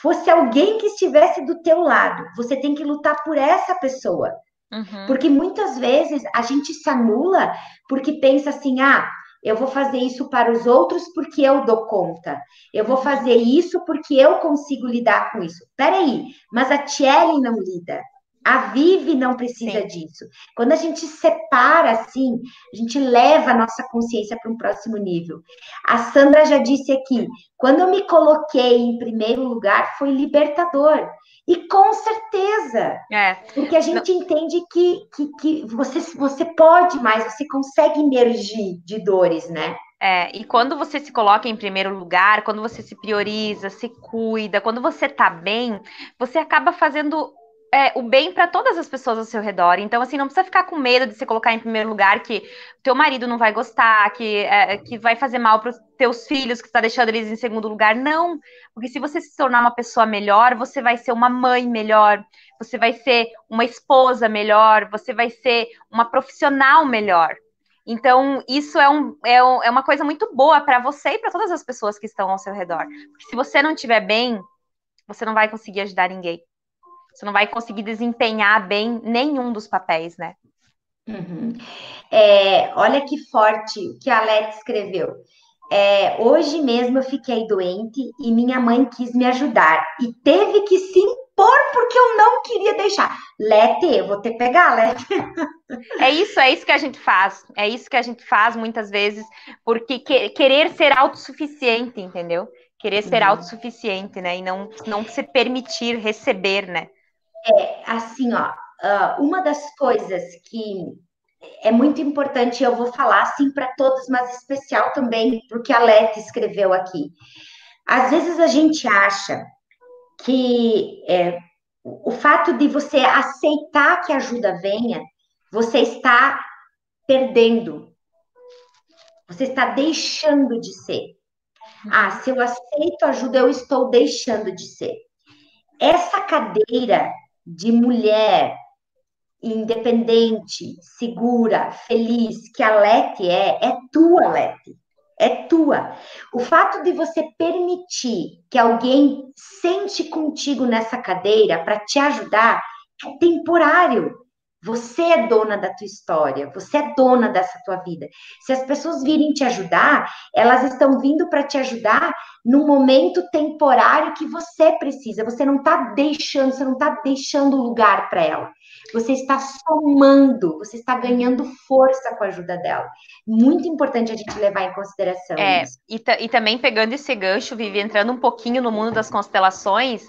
fosse alguém que estivesse do teu lado. Você tem que lutar por essa pessoa. Uhum. Porque muitas vezes a gente se anula porque pensa assim, ah, eu vou fazer isso para os outros porque eu dou conta. Eu vou fazer isso porque eu consigo lidar com isso. Peraí, mas a Thierry não lida. A Vive não precisa Sim. disso. Quando a gente separa assim, a gente leva a nossa consciência para um próximo nível. A Sandra já disse aqui: quando eu me coloquei em primeiro lugar, foi libertador. E com certeza. É. Porque a gente Não. entende que, que, que você, você pode mais, você consegue emergir de dores, né? É, e quando você se coloca em primeiro lugar, quando você se prioriza, se cuida, quando você tá bem, você acaba fazendo é, o bem para todas as pessoas ao seu redor. Então, assim, não precisa ficar com medo de se colocar em primeiro lugar, que teu marido não vai gostar, que, é, que vai fazer mal para os teus filhos, que está deixando eles em segundo lugar. Não, porque se você se tornar uma pessoa melhor, você vai ser uma mãe melhor, você vai ser uma esposa melhor, você vai ser uma profissional melhor. Então, isso é, um, é, um, é uma coisa muito boa para você e para todas as pessoas que estão ao seu redor. Porque se você não estiver bem, você não vai conseguir ajudar ninguém. Você não vai conseguir desempenhar bem nenhum dos papéis, né? Uhum. É, olha que forte que a Leti escreveu. É, hoje mesmo eu fiquei doente e minha mãe quis me ajudar e teve que se impor porque eu não queria deixar. Lete, eu vou ter que pegar, Lete. É isso, é isso que a gente faz. É isso que a gente faz muitas vezes, porque que, querer ser autossuficiente, entendeu? Querer ser uhum. autossuficiente, né? E não, não se permitir receber, né? É, assim, ó, ah, uma das coisas que é muito importante, eu vou falar assim para todos, mas especial também porque a Leti escreveu aqui. Às vezes a gente acha que é, o fato de você aceitar que a ajuda venha, você está perdendo. Você está deixando de ser. Ah, se eu aceito ajuda, eu estou deixando de ser. Essa cadeira de mulher independente, segura, feliz, que a Lete é, é tua, Lete. É tua. O fato de você permitir que alguém sente contigo nessa cadeira para te ajudar é temporário. Você é dona da tua história, você é dona dessa tua vida. Se as pessoas virem te ajudar, elas estão vindo para te ajudar no momento temporário que você precisa. Você não está deixando, você não está deixando lugar para ela. Você está somando, você está ganhando força com a ajuda dela. Muito importante a gente levar em consideração é, isso. E, e também pegando esse gancho, Vivi, entrando um pouquinho no mundo das constelações,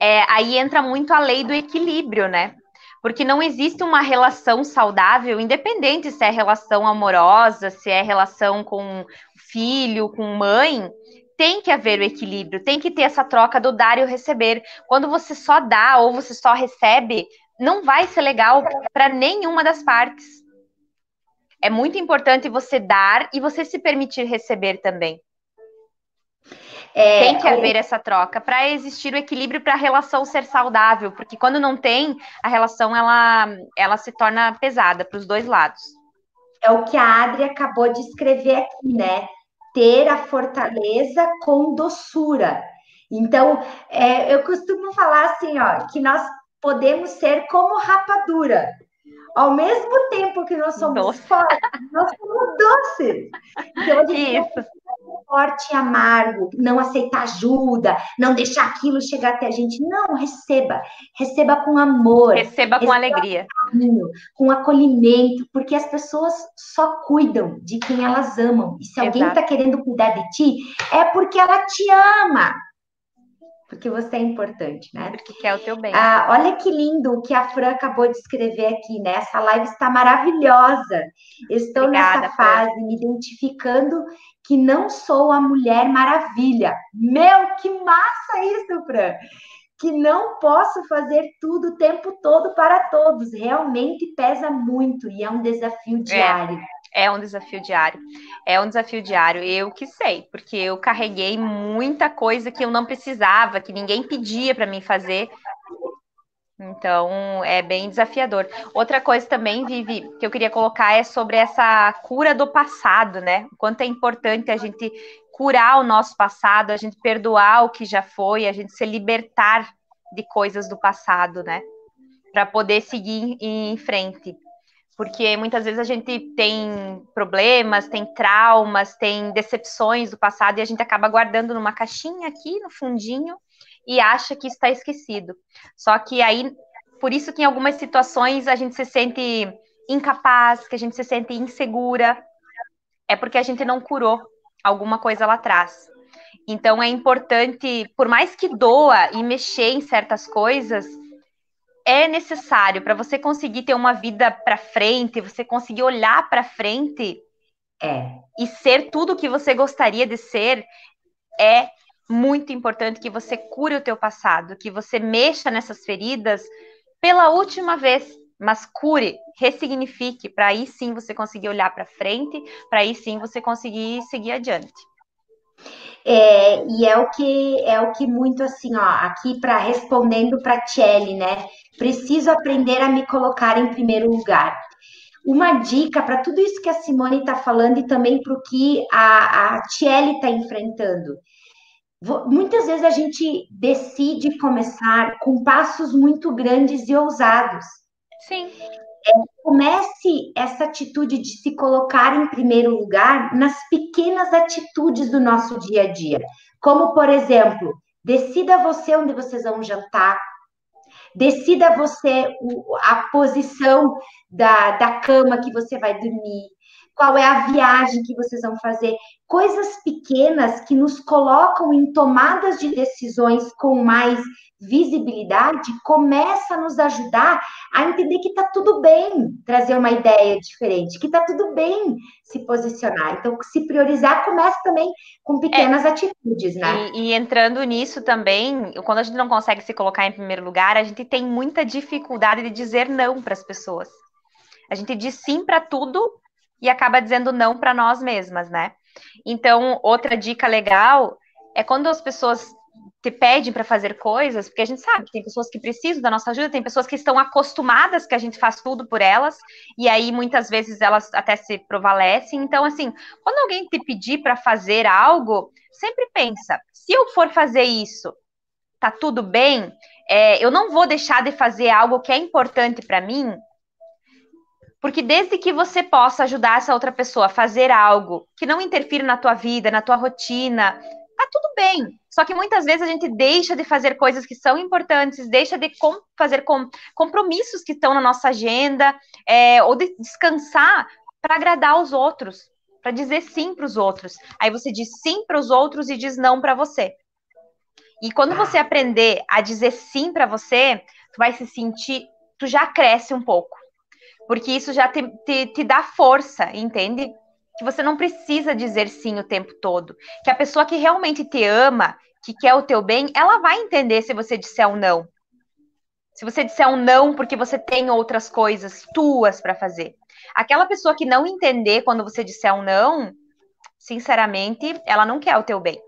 é, aí entra muito a lei do equilíbrio, né? Porque não existe uma relação saudável, independente se é relação amorosa, se é relação com filho, com mãe, tem que haver o equilíbrio, tem que ter essa troca do dar e o receber. Quando você só dá ou você só recebe, não vai ser legal para nenhuma das partes. É muito importante você dar e você se permitir receber também. É, tem que haver essa troca para existir o equilíbrio para a relação ser saudável, porque quando não tem, a relação ela, ela se torna pesada para os dois lados. É o que a Adri acabou de escrever aqui, né? Ter a fortaleza com doçura. Então, é, eu costumo falar assim, ó, que nós podemos ser como rapadura. Ao mesmo tempo que nós somos Doce. fortes, nós somos doces. Então, a gente Isso forte e amargo, não aceitar ajuda, não deixar aquilo chegar até a gente. Não, receba. Receba com amor. Receba com receba alegria. Com, carinho, com acolhimento, porque as pessoas só cuidam de quem elas amam. E se alguém está querendo cuidar de ti, é porque ela te ama porque você é importante, né? Porque quer o teu bem. Ah, olha que lindo o que a Fran acabou de escrever aqui, né? Essa live está maravilhosa. Estou Obrigada, nessa fase, Fran. me identificando que não sou a Mulher Maravilha. Meu, que massa isso, Fran! Que não posso fazer tudo o tempo todo para todos. Realmente pesa muito e é um desafio é. diário. É. É um desafio diário. É um desafio diário. Eu que sei, porque eu carreguei muita coisa que eu não precisava, que ninguém pedia para mim fazer. Então, é bem desafiador. Outra coisa também, Vivi, que eu queria colocar é sobre essa cura do passado, né? O quanto é importante a gente curar o nosso passado, a gente perdoar o que já foi, a gente se libertar de coisas do passado, né? Para poder seguir em frente porque muitas vezes a gente tem problemas, tem traumas, tem decepções do passado e a gente acaba guardando numa caixinha aqui no fundinho e acha que está esquecido. Só que aí, por isso que em algumas situações a gente se sente incapaz, que a gente se sente insegura, é porque a gente não curou alguma coisa lá atrás. Então é importante, por mais que doa e mexer em certas coisas, é necessário para você conseguir ter uma vida para frente, você conseguir olhar para frente é. e ser tudo o que você gostaria de ser, é muito importante que você cure o teu passado, que você mexa nessas feridas pela última vez, mas cure, ressignifique, para aí sim você conseguir olhar para frente, para aí sim você conseguir seguir adiante. É, e é o que é o que muito assim, ó, aqui para respondendo para Tchelle, né? Preciso aprender a me colocar em primeiro lugar. Uma dica para tudo isso que a Simone está falando e também para o que a, a Tchelle está enfrentando. Muitas vezes a gente decide começar com passos muito grandes e ousados. Sim. É, comece essa atitude de se colocar em primeiro lugar nas pequenas atitudes do nosso dia a dia. Como, por exemplo, decida você onde vocês vão jantar, decida você a posição da, da cama que você vai dormir, qual é a viagem que vocês vão fazer. Coisas pequenas que nos colocam em tomadas de decisões com mais visibilidade começa a nos ajudar a entender que está tudo bem trazer uma ideia diferente, que está tudo bem se posicionar. Então, se priorizar começa também com pequenas é, atitudes, né? E, e, entrando nisso também, quando a gente não consegue se colocar em primeiro lugar, a gente tem muita dificuldade de dizer não para as pessoas. A gente diz sim para tudo e acaba dizendo não para nós mesmas, né? Então, outra dica legal é quando as pessoas te pedem para fazer coisas, porque a gente sabe que tem pessoas que precisam da nossa ajuda, tem pessoas que estão acostumadas que a gente faz tudo por elas, e aí muitas vezes elas até se provalecem. Então, assim, quando alguém te pedir para fazer algo, sempre pensa: se eu for fazer isso, tá tudo bem? É, eu não vou deixar de fazer algo que é importante para mim, porque desde que você possa ajudar essa outra pessoa a fazer algo que não interfira na tua vida, na tua rotina, tá tudo bem. Só que muitas vezes a gente deixa de fazer coisas que são importantes, deixa de com, fazer com, compromissos que estão na nossa agenda, é, ou de descansar para agradar os outros, para dizer sim para os outros. Aí você diz sim para os outros e diz não para você. E quando você aprender a dizer sim para você, tu vai se sentir, tu já cresce um pouco. Porque isso já te, te, te dá força, entende? que você não precisa dizer sim o tempo todo. Que a pessoa que realmente te ama, que quer o teu bem, ela vai entender se você disser um não. Se você disser um não porque você tem outras coisas tuas para fazer. Aquela pessoa que não entender quando você disser um não, sinceramente, ela não quer o teu bem.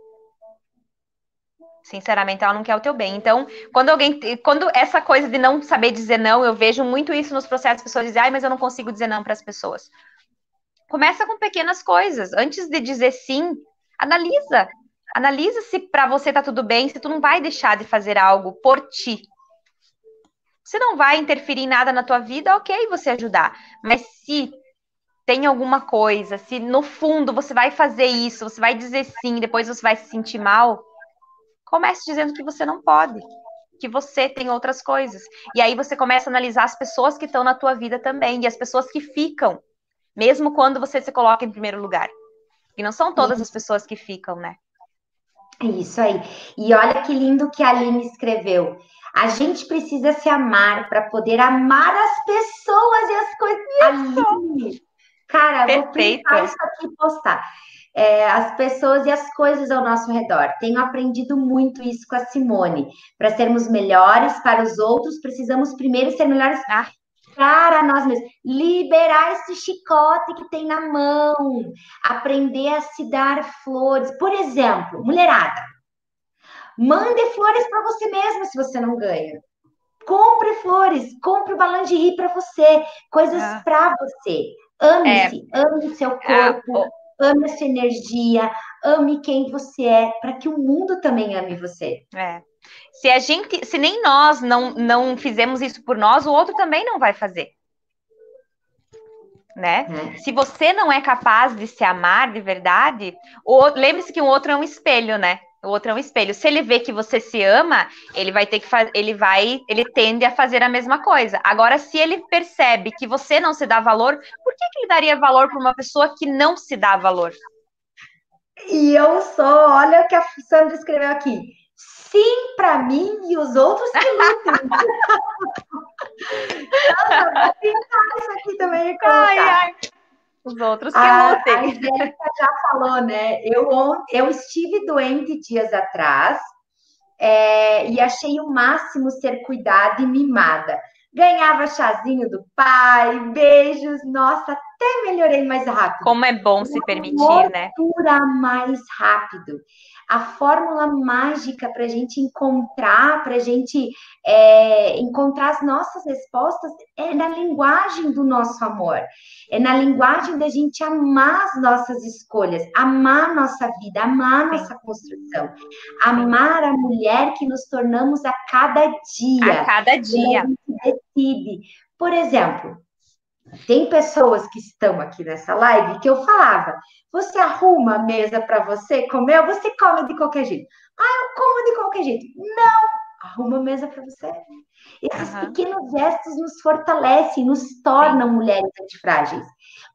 Sinceramente, ela não quer o teu bem. Então, quando alguém. Quando essa coisa de não saber dizer não, eu vejo muito isso nos processos, as pessoas dizem, ai, mas eu não consigo dizer não para as pessoas. Começa com pequenas coisas. Antes de dizer sim, analisa. Analisa se para você tá tudo bem, se tu não vai deixar de fazer algo por ti. Se não vai interferir em nada na tua vida, ok você ajudar. Mas se tem alguma coisa, se no fundo você vai fazer isso, você vai dizer sim, depois você vai se sentir mal, comece dizendo que você não pode, que você tem outras coisas. E aí você começa a analisar as pessoas que estão na tua vida também e as pessoas que ficam mesmo quando você se coloca em primeiro lugar. E não são todas as pessoas que ficam, né? Isso aí. E olha que lindo que a Aline escreveu. A gente precisa se amar para poder amar as pessoas e as coisas. Aline, cara, Perfeito. vou printar isso aqui e postar. É, as pessoas e as coisas ao nosso redor. Tenho aprendido muito isso com a Simone. Para sermos melhores para os outros, precisamos primeiro ser melhores ah para nós mesmos, liberar esse chicote que tem na mão, aprender a se dar flores. Por exemplo, mulherada, mande flores para você mesma se você não ganha. Compre flores, compre o lingerie para você, coisas ah. para você. Ame-se, é. ame o seu corpo, ah, ame a sua energia, ame quem você é, para que o mundo também ame você. É. Se a gente, se nem nós não, não fizemos isso por nós, o outro também não vai fazer. Né? É. Se você não é capaz de se amar de verdade, lembre-se que o outro é um espelho, né? O outro é um espelho. Se ele vê que você se ama, ele vai ter que fazer, ele vai, ele tende a fazer a mesma coisa. Agora, se ele percebe que você não se dá valor, por que, que ele daria valor para uma pessoa que não se dá valor? E eu sou, olha o que a Sandra escreveu aqui sim para mim e os outros que lutem. Nossa, vou pintar isso aqui também. Ai, ai. Os outros que a, lutem. A Angélica já falou, né? Eu, eu estive doente dias atrás é, e achei o máximo ser cuidada e mimada. Ganhava chazinho do pai, beijos, nossa, até melhorei mais rápido. Como é bom se permitir, né? mais rápido a fórmula mágica para a gente encontrar, para a gente é, encontrar as nossas respostas é na linguagem do nosso amor, é na linguagem da gente amar as nossas escolhas, amar a nossa vida, amar a nossa construção, amar a mulher que nos tornamos a cada dia. A cada dia. A gente decide. Por exemplo, tem pessoas que estão aqui nessa live que eu falava: você arruma a mesa para você comer ou você come de qualquer jeito? Ah, eu como de qualquer jeito. Não, arruma a mesa para você. Esses uhum. pequenos gestos nos fortalecem, nos tornam Sim. mulheres antifrágeis.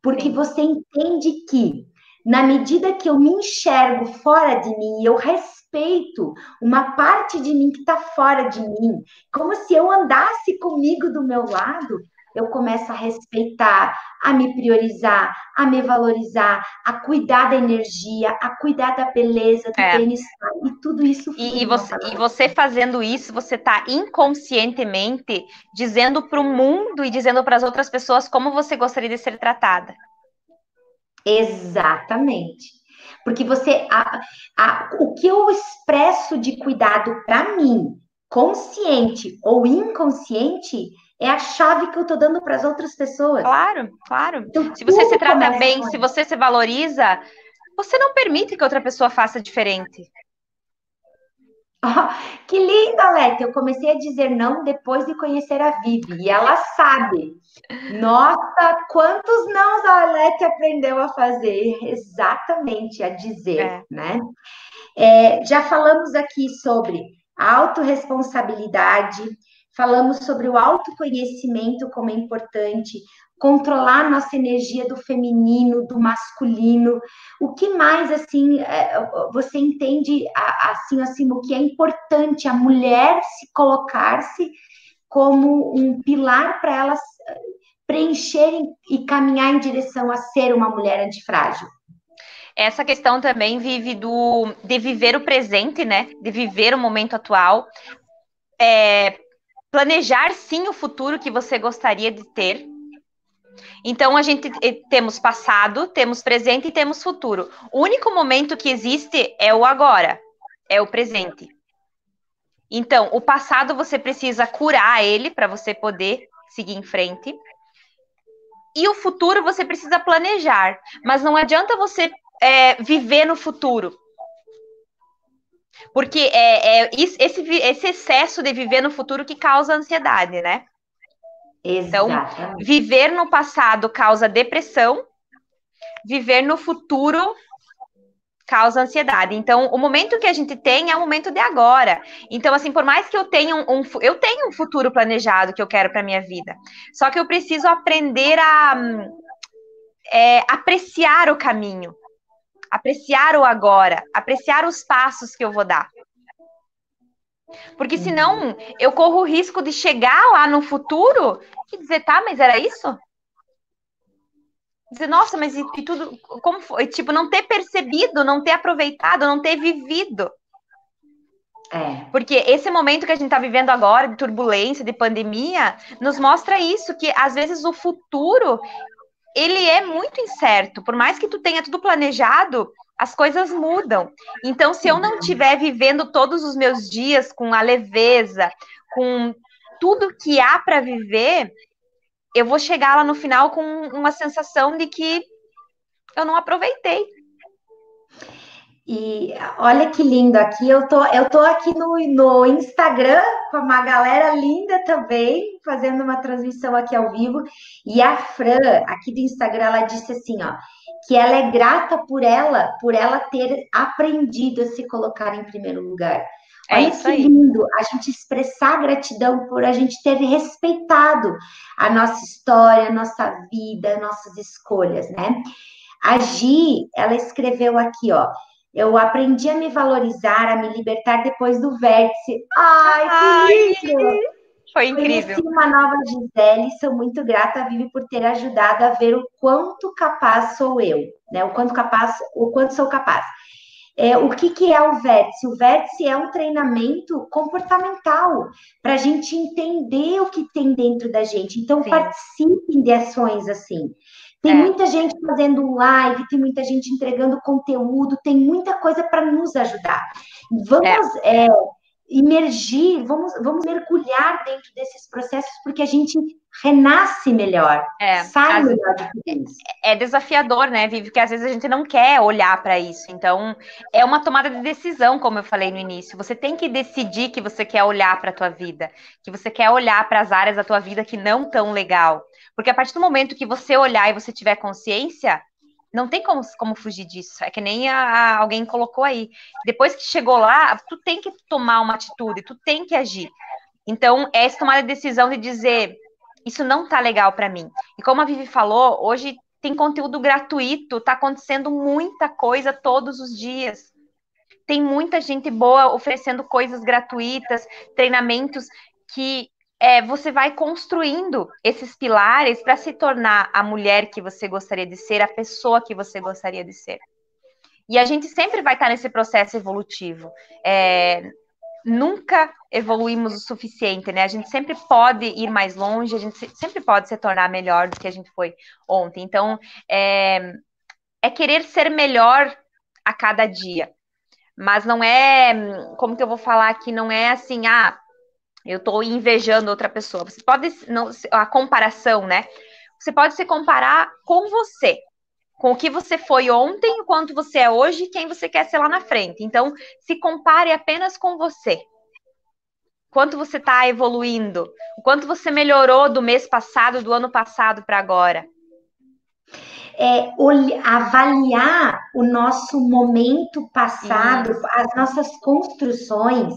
Porque Sim. você entende que, na medida que eu me enxergo fora de mim, eu respeito uma parte de mim que está fora de mim, como se eu andasse comigo do meu lado, eu começo a respeitar, a me priorizar, a me valorizar, a cuidar da energia, a cuidar da beleza, do é. bem-estar, e tudo isso. E, e, você, e você fazendo isso, você está inconscientemente dizendo para o mundo e dizendo para as outras pessoas como você gostaria de ser tratada. Exatamente. Porque você. A, a, o que eu expresso de cuidado para mim, consciente ou inconsciente, é a chave que eu tô dando para as outras pessoas. Claro, claro. Então, se você se trata bem, se você se valoriza, você não permite que outra pessoa faça diferente. Oh, que linda, Lete. Eu comecei a dizer não depois de conhecer a Vivi. E ela sabe. Nossa, quantos não a Lete aprendeu a fazer? Exatamente, a dizer, é. né? É, já falamos aqui sobre autorresponsabilidade, falamos sobre o autoconhecimento como é importante, controlar nossa energia do feminino, do masculino. O que mais assim é, você entende assim assim o que é importante a mulher se colocar-se como um pilar para elas preencher e caminhar em direção a ser uma mulher antifrágil? Essa questão também vive do de viver o presente, né? De viver o momento atual. É, planejar sim o futuro que você gostaria de ter, então a gente eh, temos passado, temos presente e temos futuro. O único momento que existe é o agora, é o presente. Então, o passado você precisa curar ele para você poder seguir em frente. E o futuro você precisa planejar, mas não adianta você é, viver no futuro. Porque é, é esse, esse excesso de viver no futuro que causa ansiedade, né? Então, viver no passado causa depressão, viver no futuro causa ansiedade. Então, o momento que a gente tem é o momento de agora. Então, assim, por mais que eu tenha um, um eu tenho um futuro planejado que eu quero para minha vida, só que eu preciso aprender a é, apreciar o caminho, apreciar o agora, apreciar os passos que eu vou dar. Porque senão eu corro o risco de chegar lá no futuro e dizer, tá, mas era isso? Dizer, nossa, mas e, e tudo, como foi? Tipo, não ter percebido, não ter aproveitado, não ter vivido. É. Porque esse momento que a gente está vivendo agora, de turbulência, de pandemia, nos mostra isso, que às vezes o futuro, ele é muito incerto. Por mais que tu tenha tudo planejado, as coisas mudam. Então, se eu não estiver vivendo todos os meus dias com a leveza, com tudo que há para viver, eu vou chegar lá no final com uma sensação de que eu não aproveitei. E olha que lindo aqui, eu tô, eu tô aqui no, no Instagram com uma galera linda também, fazendo uma transmissão aqui ao vivo. E a Fran, aqui do Instagram, ela disse assim, ó, que ela é grata por ela, por ela ter aprendido a se colocar em primeiro lugar. É Olha que aí. lindo a gente expressar gratidão por a gente ter respeitado a nossa história, a nossa vida, nossas escolhas, né? A Gi, ela escreveu aqui, ó. Eu aprendi a me valorizar, a me libertar depois do vértice. Ai, que lindo! Foi incrível. Conheci uma nova Gisele sou muito grata a Vivi por ter ajudado a ver o quanto capaz sou eu, né? O quanto capaz, o quanto sou capaz. É, o que, que é o vértice? O vértice é um treinamento comportamental para a gente entender o que tem dentro da gente. Então, Sim. participem de ações assim. Tem é. muita gente fazendo live, tem muita gente entregando conteúdo, tem muita coisa para nos ajudar. Vamos é. É, imergir, vamos, vamos mergulhar dentro desses processos, porque a gente renasce melhor, é, sai melhor de isso. É, é desafiador, né, Vivi? Porque às vezes a gente não quer olhar para isso. Então, é uma tomada de decisão, como eu falei no início. Você tem que decidir que você quer olhar para a tua vida, que você quer olhar para as áreas da tua vida que não tão legal. Porque a partir do momento que você olhar e você tiver consciência, não tem como, como fugir disso. É que nem a, a, alguém colocou aí. Depois que chegou lá, tu tem que tomar uma atitude, tu tem que agir. Então, é essa tomada de decisão de dizer, isso não tá legal para mim. E como a Vivi falou, hoje tem conteúdo gratuito, tá acontecendo muita coisa todos os dias. Tem muita gente boa oferecendo coisas gratuitas, treinamentos que é, você vai construindo esses pilares para se tornar a mulher que você gostaria de ser, a pessoa que você gostaria de ser. E a gente sempre vai estar nesse processo evolutivo. É, nunca evoluímos o suficiente, né? A gente sempre pode ir mais longe, a gente sempre pode se tornar melhor do que a gente foi ontem. Então, é, é querer ser melhor a cada dia. Mas não é, como que eu vou falar aqui, não é assim, ah, eu estou invejando outra pessoa. Você pode, não, a comparação, né? Você pode se comparar com você, com o que você foi ontem, o quanto você é hoje e quem você quer ser lá na frente. Então, se compare apenas com você. Quanto você está evoluindo, o quanto você melhorou do mês passado, do ano passado para agora. É, avaliar o nosso momento passado, as nossas construções,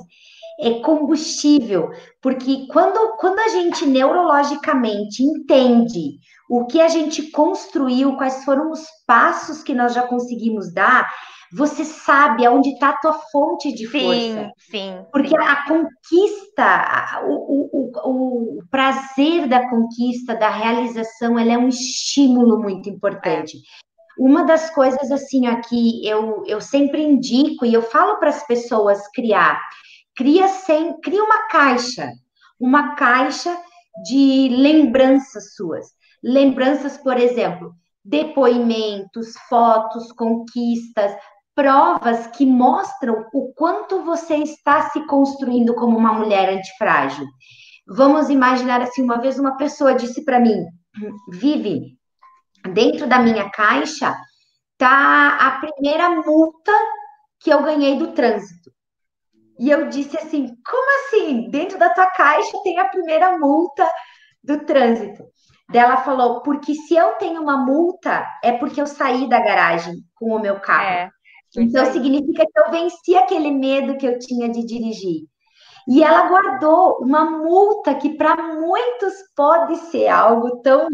é combustível, porque quando, quando a gente neurologicamente entende o que a gente construiu, quais foram os passos que nós já conseguimos dar, você sabe aonde está a tua fonte de força. Sim, sim. Porque sim. a conquista, o, o, o, prazer da conquista, da realização, ela é um estímulo muito importante. É. Uma das coisas assim aqui eu, eu sempre indico e eu falo para as pessoas criar cria sem, cria uma caixa, uma caixa de lembranças suas. Lembranças, por exemplo, depoimentos, fotos, conquistas, provas que mostram o quanto você está se construindo como uma mulher antifrágil. Vamos imaginar assim, uma vez uma pessoa disse para mim, Vive, dentro da minha caixa tá a primeira multa que eu ganhei do trânsito. E eu disse assim: como assim? Dentro da tua caixa tem a primeira multa do trânsito. Dela falou: porque se eu tenho uma multa, é porque eu saí da garagem com o meu carro. É, então significa que eu venci aquele medo que eu tinha de dirigir. E ela guardou uma multa que para muitos pode ser algo tão,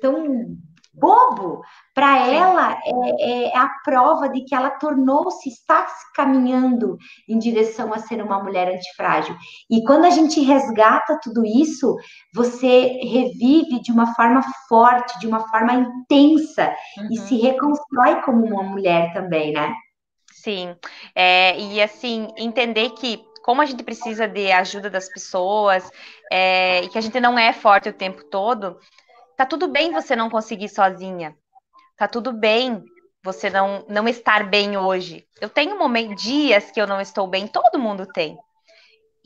tão bobo, para ela é, é, a prova de que ela tornou-se, está caminhando em direção a ser uma mulher antifrágil. E quando a gente resgata tudo isso, você revive de uma forma forte, de uma forma intensa, uhum. e se reconstrói como uma mulher também, né? Sim, é, e assim, entender que como a gente precisa de ajuda das pessoas é, e que a gente não é forte o tempo todo, Tá tudo bem você não conseguir sozinha. Tá tudo bem você não, não estar bem hoje. Eu tenho momentos, dias que eu não estou bem, todo mundo tem.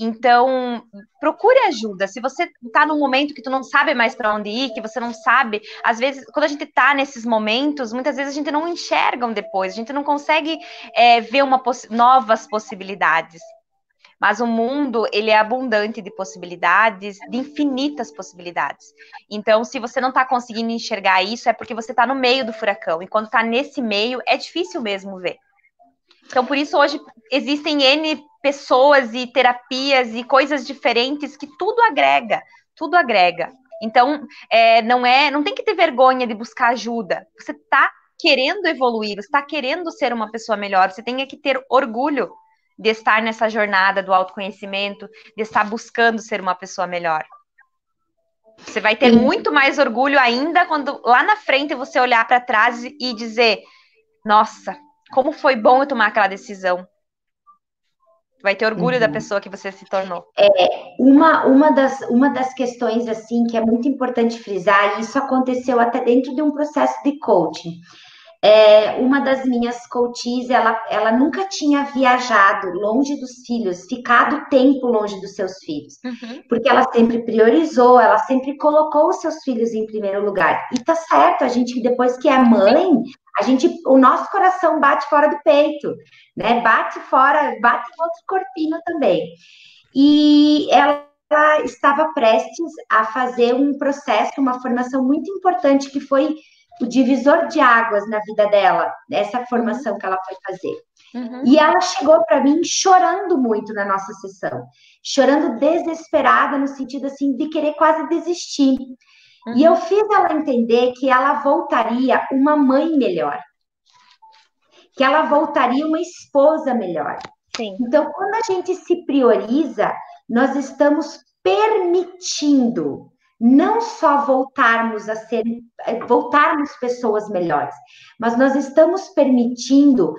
Então, procure ajuda. Se você está num momento que tu não sabe mais para onde ir, que você não sabe, às vezes, quando a gente está nesses momentos, muitas vezes a gente não enxerga depois, a gente não consegue é, ver uma poss novas possibilidades. Mas o mundo, ele é abundante de possibilidades, de infinitas possibilidades. Então, se você não está conseguindo enxergar isso, é porque você está no meio do furacão. E quando está nesse meio, é difícil mesmo ver. Então, por isso, hoje, existem N pessoas e terapias e coisas diferentes que tudo agrega, tudo agrega. Então, é, não é, não tem que ter vergonha de buscar ajuda. Você está querendo evoluir, você está querendo ser uma pessoa melhor, você tem que ter orgulho de estar nessa jornada do autoconhecimento, de estar buscando ser uma pessoa melhor. Você vai ter Sim. muito mais orgulho ainda quando lá na frente você olhar para trás e dizer: Nossa, como foi bom eu tomar aquela decisão. Vai ter orgulho uhum. da pessoa que você se tornou. É, uma, uma, das, uma das questões, assim, que é muito importante frisar, e isso aconteceu até dentro de um processo de coaching. É, uma das minhas coaches, ela, ela nunca tinha viajado longe dos filhos, ficado tempo longe dos seus filhos, uhum. porque ela sempre priorizou, ela sempre colocou os seus filhos em primeiro lugar. E tá certo, a gente depois que é mãe, a gente, o nosso coração bate fora do peito, né? Bate fora, bate em outro corpinho também. E ela ela estava prestes a fazer um processo, uma formação muito importante que foi o divisor de águas na vida dela, nessa formação que ela foi fazer. Uhum. E ela chegou para mim chorando muito na nossa sessão, chorando desesperada, no sentido assim de querer quase desistir. Uhum. E eu fiz ela entender que ela voltaria uma mãe melhor, que ela voltaria uma esposa melhor. Sim. Então, quando a gente se prioriza, nós estamos permitindo não só voltarmos a ser voltarmos pessoas melhores, mas nós estamos permitindo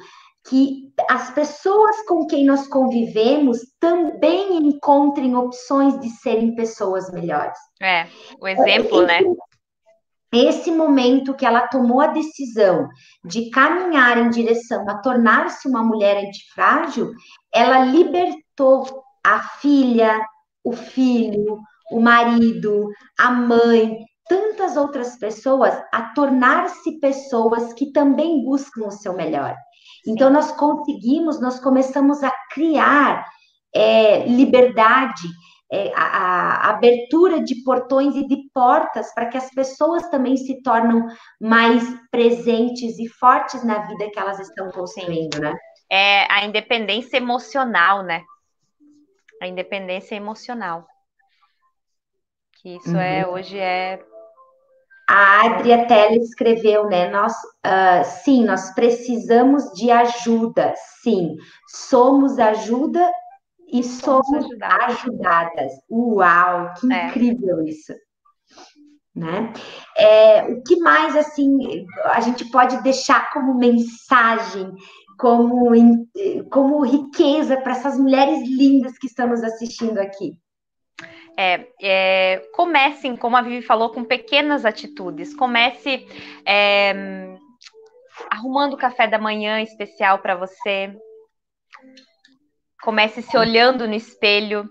que as pessoas com quem nós convivemos também encontrem opções de serem pessoas melhores. É, o exemplo, né? esse, né? Esse momento que ela tomou a decisão de caminhar em direção a tornar-se uma mulher antifrágil, ela libertou a filha, o filho, o marido, a mãe, tantas outras pessoas a tornar-se pessoas que também buscam o seu melhor. Então, nós conseguimos, nós começamos a criar é, liberdade, é, a, a, abertura de portões e de portas para que as pessoas também se tornam mais presentes e fortes na vida que elas estão construindo, né? É a independência emocional, né? A independência emocional. Que isso é, uhum. é hoje é a Adria Tella escreveu, né? Nós, uh, sim, nós precisamos de ajuda, sim. Somos ajuda e somos, somos ajudadas. ajudadas. Uau, que é. incrível isso. Né? É, o que mais assim a gente pode deixar como mensagem, como, como riqueza para essas mulheres lindas que estamos assistindo aqui? É, é, comecem, como a Vivi falou, com pequenas atitudes. Comece é, arrumando o café da manhã especial para você. Comece se olhando no espelho.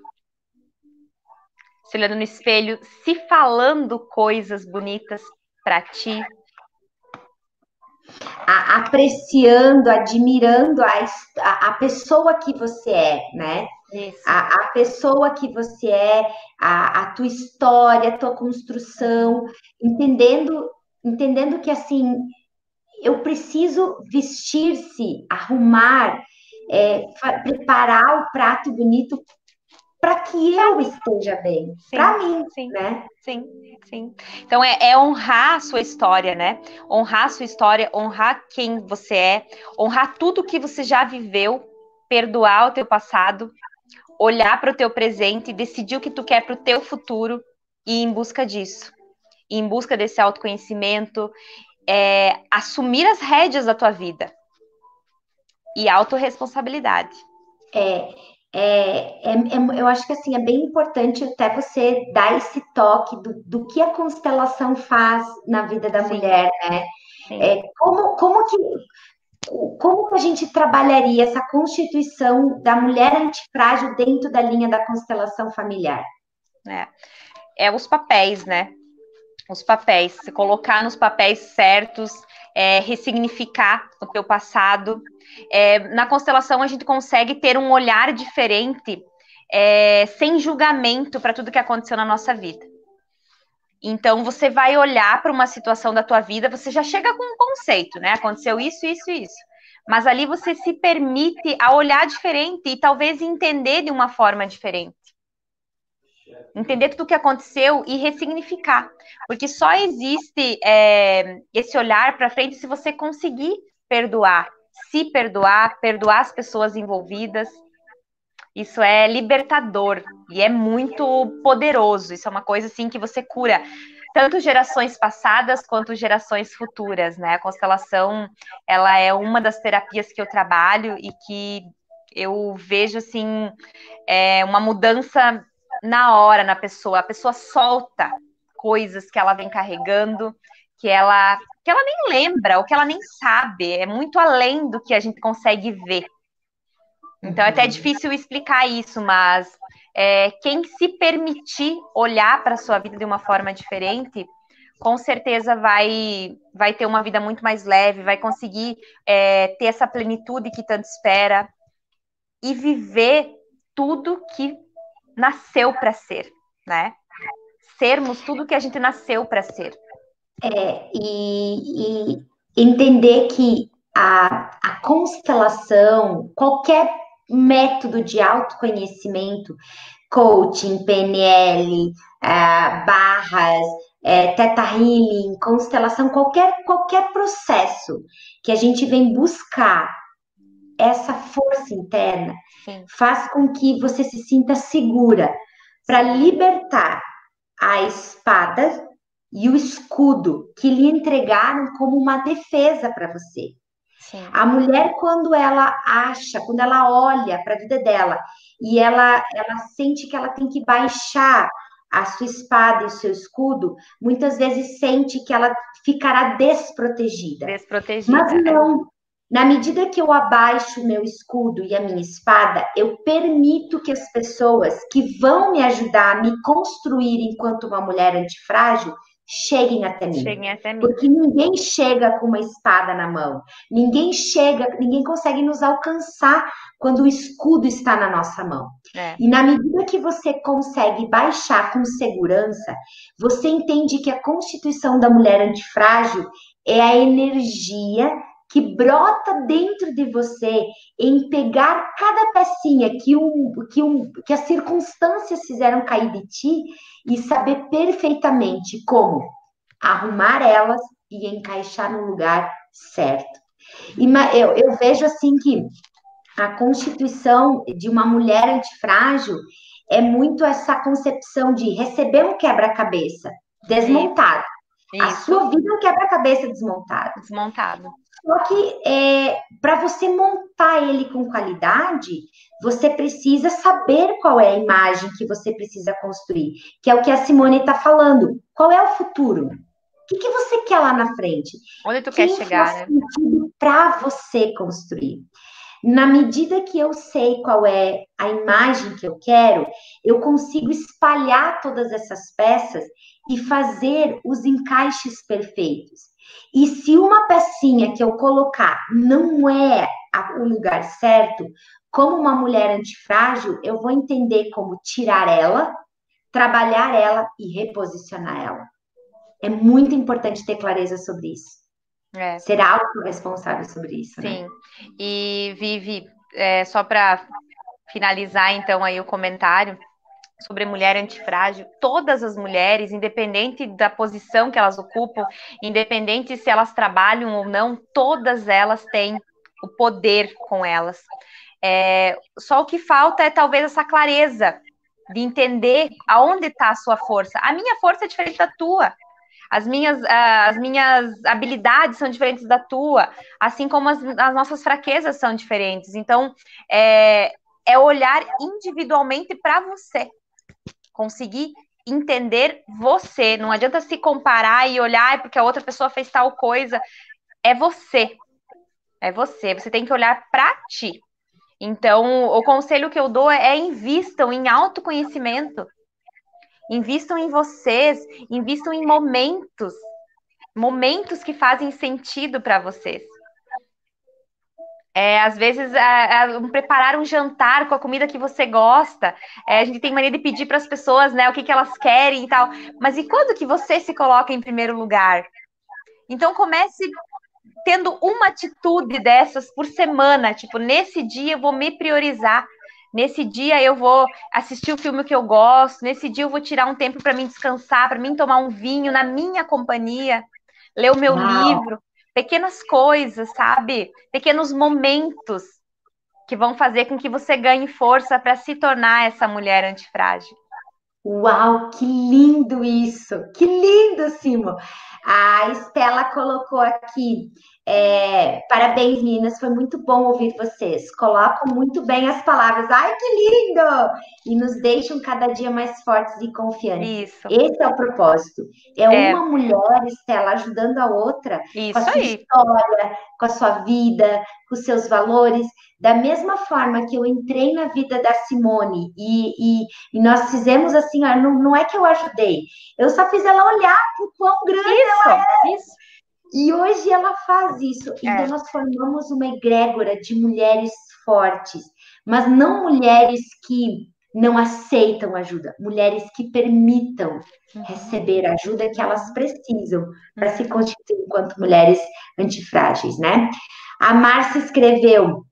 Se olhando no espelho, se falando coisas bonitas para ti. A, apreciando, admirando a, a, a pessoa que você é, né? A, a, pessoa que você é, a, a tua história, a tua construção, entendendo, entendendo que assim eu preciso vestir-se, arrumar, é, preparar o prato bonito para que eu esteja bem, para mim, sim, né? Sim, sim. Então é, é, honrar a sua história, né? Honrar a sua história, honrar quem você é, honrar tudo que você já viveu, perdoar o teu passado olhar para o teu presente, decidir o que tu quer para o teu futuro e ir em busca disso, ir em busca desse autoconhecimento, é, assumir as rédeas da tua vida e autorresponsabilidade. É, é, é, é, eu acho que assim é bem importante até você dar esse toque do, do que a constelação faz na vida da Sim. mulher, né? É, como, como que como que a gente trabalharia essa constituição da mulher antifrágil dentro da linha da constelação familiar? É, é os papéis, né? Os papéis, se colocar nos papéis certos, é, ressignificar o teu passado. É, na constelação a gente consegue ter um olhar diferente, é, sem julgamento para tudo que aconteceu na nossa vida. Então você vai olhar para uma situação da tua vida, você já chega com um conceito, né? Aconteceu isso, isso, isso. Mas ali você se permite a olhar diferente e talvez entender de uma forma diferente. Entender tudo o que aconteceu e ressignificar. Porque só existe é, esse olhar para frente se você conseguir perdoar, se perdoar, perdoar as pessoas envolvidas isso é libertador e é muito poderoso. Isso é uma coisa assim que você cura tanto gerações passadas quanto gerações futuras, né? A constelação, ela é uma das terapias que eu trabalho e que eu vejo assim é, uma mudança na hora na pessoa. A pessoa solta coisas que ela vem carregando, que ela que ela nem lembra, ou que ela nem sabe. É muito além do que a gente consegue ver. Então, é até difícil explicar isso, mas é, quem se permitir olhar para a sua vida de uma forma diferente, com certeza vai, vai ter uma vida muito mais leve, vai conseguir é, ter essa plenitude que tanto espera e viver tudo que nasceu para ser, né? Sermos tudo que a gente nasceu para ser. É, e, e entender que a, a constelação, qualquer método de autoconhecimento, coaching, PNL, uh, barras, é, teta healing, constelação, qualquer, qualquer processo que a gente vem buscar essa força interna Sim. faz com que você se sinta segura, para libertar a espada e o escudo que lhe entregaram como uma defesa para você. Sim. A mulher, quando ela acha, quando ela olha para a vida dela e ela, ela sente que ela tem que baixar a sua espada e o seu escudo, muitas vezes sente que ela ficará desprotegida. Desprotegida. Mas é. não. Na medida que eu abaixo o meu escudo e a minha espada, eu permito que as pessoas que vão me ajudar a me construir enquanto uma mulher antifrágil cheguem até mim. Cheguem até mim. Porque ninguém chega com uma espada na mão. Ninguém chega, ninguém consegue nos alcançar quando o escudo está na nossa mão. É. E na medida que você consegue baixar com segurança, você entende que a constituição da mulher antifrágil é a energia que brota dentro de você em pegar cada pecinha que, um, que, um, que as circunstâncias fizeram cair de ti e saber perfeitamente como arrumar elas e encaixar no lugar certo. E eu, eu vejo assim que a constituição de uma mulher antifrágil é muito essa concepção de receber um quebra-cabeça desmontado. Isso. A sua vida é um quebra-cabeça desmontado. Desmontado. Só que é, para você montar ele com qualidade, você precisa saber qual é a imagem que você precisa construir, que é o que a Simone está falando. Qual é o futuro? O que, que você quer lá na frente? Onde tu Quem quer chegar, né? Para você construir. Na medida que eu sei qual é a imagem que eu quero, eu consigo espalhar todas essas peças e fazer os encaixes perfeitos. E se uma pecinha que eu colocar não é o lugar certo, como uma mulher antifrágil, eu vou entender como tirar ela, trabalhar ela e reposicionar ela. É muito importante ter clareza sobre isso. É. Ser autorresponsável sobre isso. Né? Sim. Né? E, Vivi, é, só para finalizar então aí o comentário sobre mulher antifrágil, todas as mulheres, independente da posição que elas ocupam, independente se elas trabalham ou não, todas elas têm o poder com elas. É, só o que falta é talvez essa clareza de entender aonde está a sua força. A minha força é diferente da tua. As minhas, as minhas habilidades são diferentes da tua, assim como as, as nossas fraquezas são diferentes. Então, é, é olhar individualmente para você, conseguir entender você. Não adianta se comparar e olhar porque a outra pessoa fez tal coisa. É você. É você. Você tem que olhar para ti. Então, o conselho que eu dou é invistam em autoconhecimento. Invistam em vocês, invistam em momentos, momentos que fazem sentido para vocês. É, às vezes, é, é, preparar um jantar com a comida que você gosta. É, a gente tem mania de pedir para as pessoas, né, o que, que elas querem e tal. Mas e quando que você se coloca em primeiro lugar? Então comece tendo uma atitude dessas por semana, tipo, nesse dia eu vou me priorizar, nesse dia eu vou assistir o filme que eu gosto, nesse dia eu vou tirar um tempo para mim descansar, para mim tomar um vinho na minha companhia, ler o meu Uau. livro, pequenas coisas, sabe? Pequenos momentos que vão fazer com que você ganhe força para se tornar essa mulher antifrágil. Uau, que lindo isso! Que lindo, Simo! A Estela colocou aqui é, parabéns, meninas, foi muito bom ouvir vocês. Colocam muito bem as palavras. Ai, que lindo! E nos deixam cada dia mais fortes e confiantes. Isso. Esse é o propósito. É, é. uma mulher, Estela, ajudando a outra Isso com a sua aí. história, com a sua vida, com os seus valores. Da mesma forma que eu entrei na vida da Simone e, e, e nós fizemos assim, ó, não, não, é que eu ajudei, eu só fiz ela olhar o quão grande isso, ela é. Isso. E hoje ela faz isso. É. Então, nós formamos uma egrégora de mulheres fortes, mas não mulheres que não aceitam ajuda, mulheres que permitam uhum. receber a ajuda que elas precisam para se constituir enquanto mulheres antifrágeis, né? A Márcia escreveu: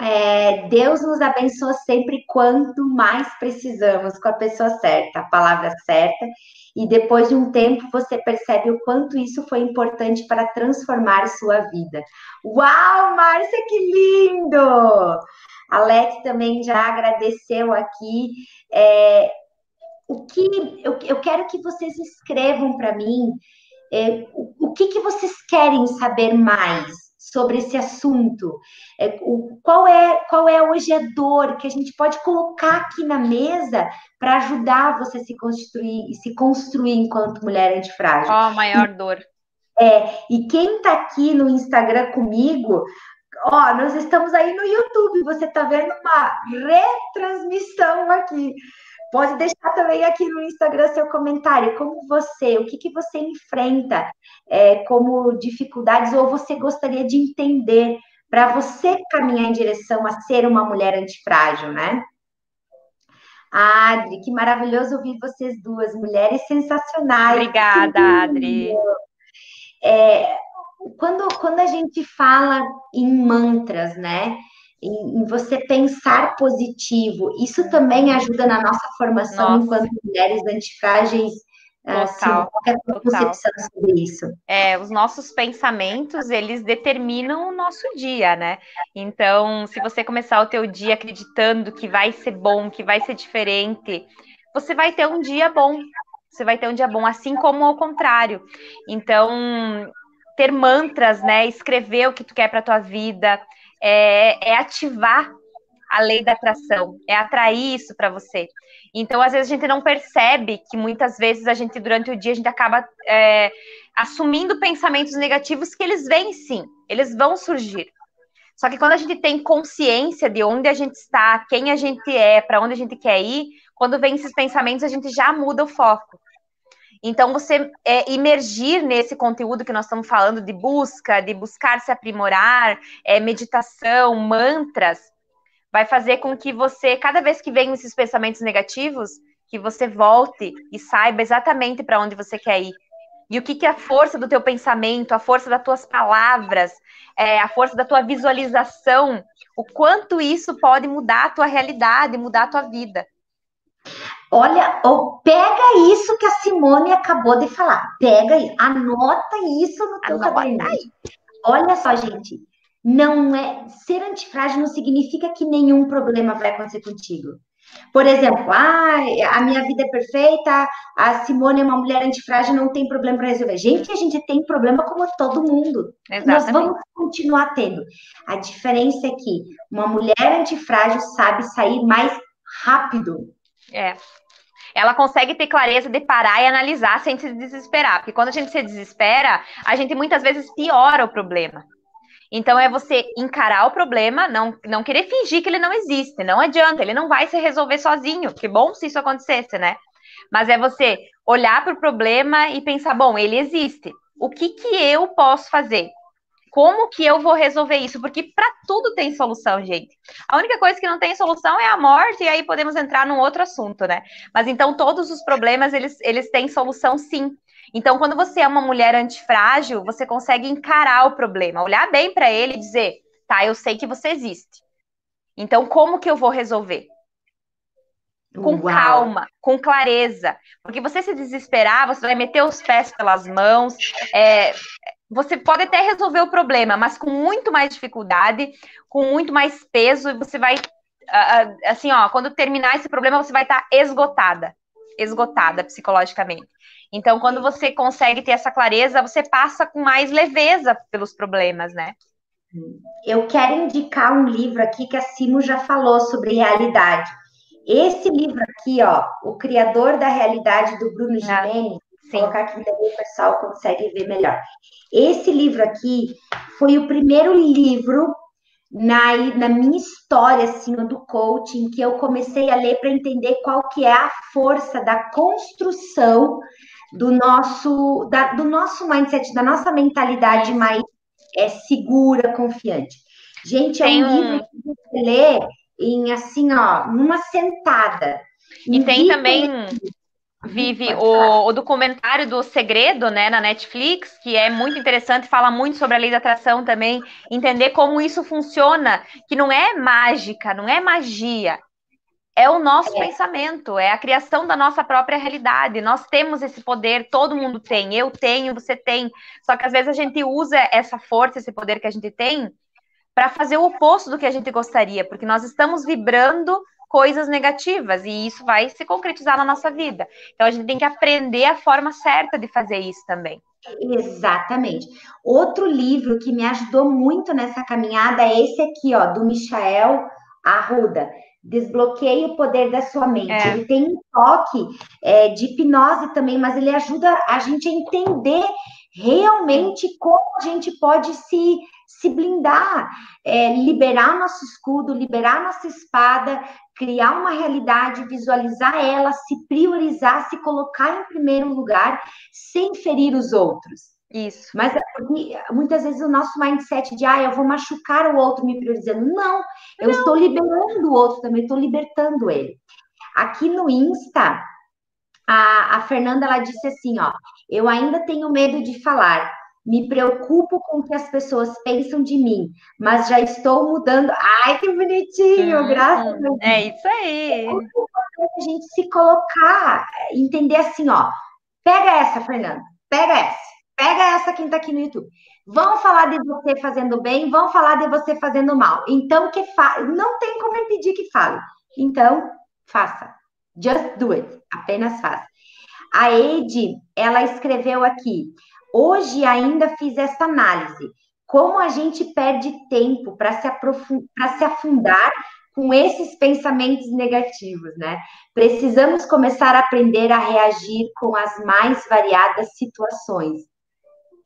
é, Deus nos abençoa sempre quanto mais precisamos, com a pessoa certa, a palavra certa, e depois de um tempo você percebe o quanto isso foi importante para transformar sua vida. Uau, Márcia, que lindo! A Leti também já agradeceu aqui. É, o que eu, eu quero que vocês escrevam para mim é, o, o que, que vocês querem saber mais sobre esse assunto. É, o, qual, é, qual é hoje a dor que a gente pode colocar aqui na mesa para ajudar você a se construir e se construir enquanto mulher antifrágil? Qual a maior dor? É, e quem está aqui no Instagram comigo, ó, nós estamos aí no YouTube, você está vendo uma retransmissão aqui. Pode deixar também aqui no Instagram seu comentário, como você, o que, que você enfrenta é, como dificuldades ou você gostaria de entender para você caminhar em direção a ser uma mulher antifrágil, né? Adri, que maravilhoso ouvir vocês duas, mulheres sensacionais. Obrigada, Adri. É, quando, quando a gente fala em mantras, né? Em, você pensar positivo. Isso também ajuda na nossa formação nossa. enquanto mulheres antifrágeis. Total, assim, qual concepção sobre isso? É, os nossos pensamentos, eles determinam o nosso dia, né? Então, se você começar o teu dia acreditando que vai ser bom, que vai ser diferente, você vai ter um dia bom. Você vai ter um dia bom, assim como ao contrário. Então, ter mantras, né? Escrever o que tu quer para tua vida, é, é ativar a lei da atração, é atrair isso para você. Então, às vezes, a gente não percebe que muitas vezes a gente, durante o dia, a gente acaba é, assumindo pensamentos negativos que eles vêm sim, eles vão surgir. Só que quando a gente tem consciência de onde a gente está, quem a gente é, para onde a gente quer ir, quando vem esses pensamentos, a gente já muda o foco. Então, você é, imergir nesse conteúdo que nós estamos falando de busca, de buscar se aprimorar, é, meditação, mantras, vai fazer com que você, cada vez que vem esses pensamentos negativos, que você volte e saiba exatamente para onde você quer ir. E o que, que é a força do teu pensamento, a força das tuas palavras, é, a força da tua visualização, o quanto isso pode mudar a tua realidade, mudar a tua vida. Olha, pega isso que a Simone acabou de falar. Pega aí, anota isso no teu caderno. Olha só, gente. Não é ser antifrágil não significa que nenhum problema vai acontecer contigo. Por exemplo, ah, a minha vida é perfeita, a Simone é uma mulher antifrágil, não tem problema para resolver. Gente, a gente tem problema como todo mundo. Exatamente. Nós vamos continuar tendo. A diferença é que uma mulher antifrágil sabe sair mais rápido é. Ela consegue ter clareza de parar e analisar sem se desesperar. Porque quando a gente se desespera, a gente muitas vezes piora o problema. Então é você encarar o problema, não, não querer fingir que ele não existe. Não adianta, ele não vai se resolver sozinho. Que bom se isso acontecesse, né? Mas é você olhar para o problema e pensar: bom, ele existe. O que, que eu posso fazer? Como que eu vou resolver isso? Porque para tudo tem solução, gente. A única coisa que não tem solução é a morte, e aí podemos entrar num outro assunto, né? Mas então todos os problemas, eles, eles têm solução sim. Então, quando você é uma mulher antifrágil, você consegue encarar o problema, olhar bem para ele e dizer, tá, eu sei que você existe. Então, como que eu vou resolver? Com Uau. calma, com clareza. Porque você se desesperar, você vai meter os pés pelas mãos, é, você pode até resolver o problema, mas com muito mais dificuldade, com muito mais peso, e você vai, assim, ó, quando terminar esse problema, você vai estar esgotada, esgotada psicologicamente. Então, quando você consegue ter essa clareza, você passa com mais leveza pelos problemas, né? Eu quero indicar um livro aqui que a Simo já falou sobre realidade. Esse livro aqui, ó, O Criador da Realidade, do Bruno. Gimenez, Sim. colocar aqui também o pessoal consegue ver melhor. Esse livro aqui foi o primeiro livro na, na minha história assim do coaching que eu comecei a ler para entender qual que é a força da construção do nosso da, do nosso mindset, da nossa mentalidade mais é, segura, confiante. Gente, é um, um livro que você lê em assim, ó, numa sentada. E tem também Vive o, o, documentário do Segredo, né, na Netflix, que é muito interessante, fala muito sobre a lei da atração também, entender como isso funciona, que não é mágica, não é magia, é o nosso é. pensamento, é a criação da nossa própria realidade. Nós temos esse poder, todo mundo tem, eu tenho, você tem. Só que às vezes a gente usa essa força, esse poder que a gente tem, para fazer o oposto do que a gente gostaria, porque nós estamos vibrando coisas negativas e isso vai se concretizar na nossa vida. Então a gente tem que aprender a forma certa de fazer isso também. Exatamente. Outro livro que me ajudou muito nessa caminhada é esse aqui, ó, do Michael Arruda. Desbloqueie o poder da sua mente. É. Ele tem um toque é, de hipnose também, mas ele ajuda a gente a entender realmente como a gente pode se, se blindar, é, liberar nosso escudo, liberar nossa espada, criar uma realidade, visualizar ela, se priorizar, se colocar em primeiro lugar, sem ferir os outros. Isso. Mas é muitas vezes o nosso mindset de, ah, eu vou machucar o outro me priorizando. Não, eu Não. estou liberando o outro também, estou libertando ele. Aqui no Insta, a, a Fernanda, ela disse assim, ó, eu ainda tenho medo de falar, me preocupo com o que as pessoas pensam de mim, mas já estou mudando. Ai, que bonitinho, graças a Deus. É isso aí. É a gente se colocar, entender assim, ó, pega essa, Fernanda, pega essa, pega essa quem tá aqui no YouTube. Vão falar de você fazendo bem, vão falar de você fazendo mal. Então, que fa... não tem como impedir que fale. Então, faça. Just do it. Apenas faça. A Eide, ela escreveu aqui. Hoje ainda fiz essa análise. Como a gente perde tempo para se, se afundar com esses pensamentos negativos, né? Precisamos começar a aprender a reagir com as mais variadas situações.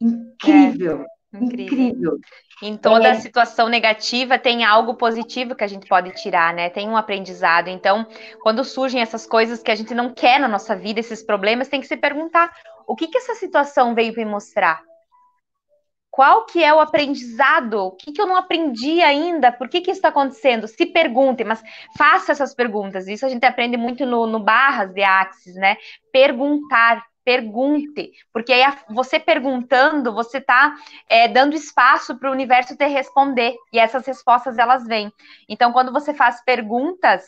Incrível, é, incrível. incrível. Em toda é. situação negativa tem algo positivo que a gente pode tirar, né? Tem um aprendizado. Então, quando surgem essas coisas que a gente não quer na nossa vida, esses problemas, tem que se perguntar: o que que essa situação veio me mostrar? Qual que é o aprendizado? O que, que eu não aprendi ainda? Por que, que isso está acontecendo? Se pergunte, mas faça essas perguntas. Isso a gente aprende muito no, no Barras de Axis, né? Perguntar, pergunte, porque aí você perguntando, você está é, dando espaço para o universo te responder, e essas respostas elas vêm. Então, quando você faz perguntas,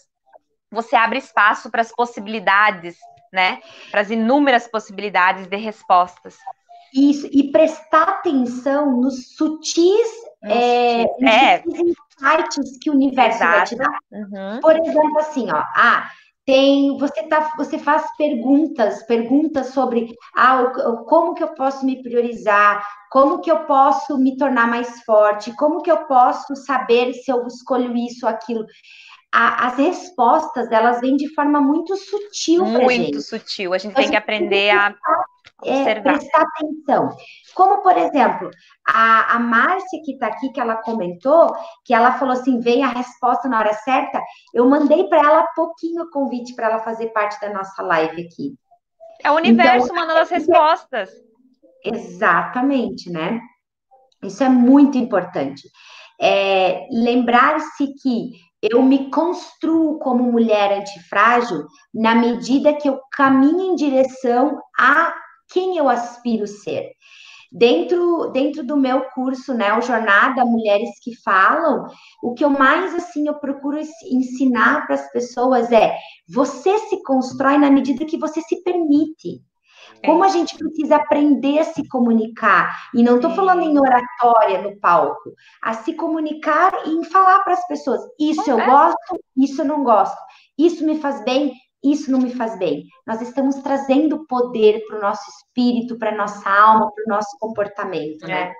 você abre espaço para as possibilidades, né? Para as inúmeras possibilidades de respostas. Isso, e prestar atenção nos sutis, é, é. insights que o universo Exato. vai te dar. Uhum. Por exemplo, assim, ó, ah, tem você tá você faz perguntas perguntas sobre ah, como que eu posso me priorizar como que eu posso me tornar mais forte como que eu posso saber se eu escolho isso ou aquilo a, as respostas elas vêm de forma muito sutil muito sutil a gente tem que aprender a é, prestar atenção. Como, por exemplo, a, a Márcia que está aqui, que ela comentou, que ela falou assim: vem a resposta na hora certa. Eu mandei para ela pouquinho o convite para ela fazer parte da nossa live aqui. É o universo então, mandando as respostas. Exatamente, né? Isso é muito importante. É, Lembrar-se que eu me construo como mulher antifrágil na medida que eu caminho em direção a quem eu aspiro ser. Dentro, dentro do meu curso, né, o Jornada Mulheres que Falam, o que eu mais assim eu procuro ensinar para as pessoas é: você se constrói na medida que você se permite. Como a gente precisa aprender a se comunicar, e não estou falando em oratória no palco, a se comunicar e em falar para as pessoas: isso eu gosto, isso eu não gosto, isso me faz bem, isso não me faz bem. Nós estamos trazendo poder para o nosso espírito, para a nossa alma, para o nosso comportamento, né? É.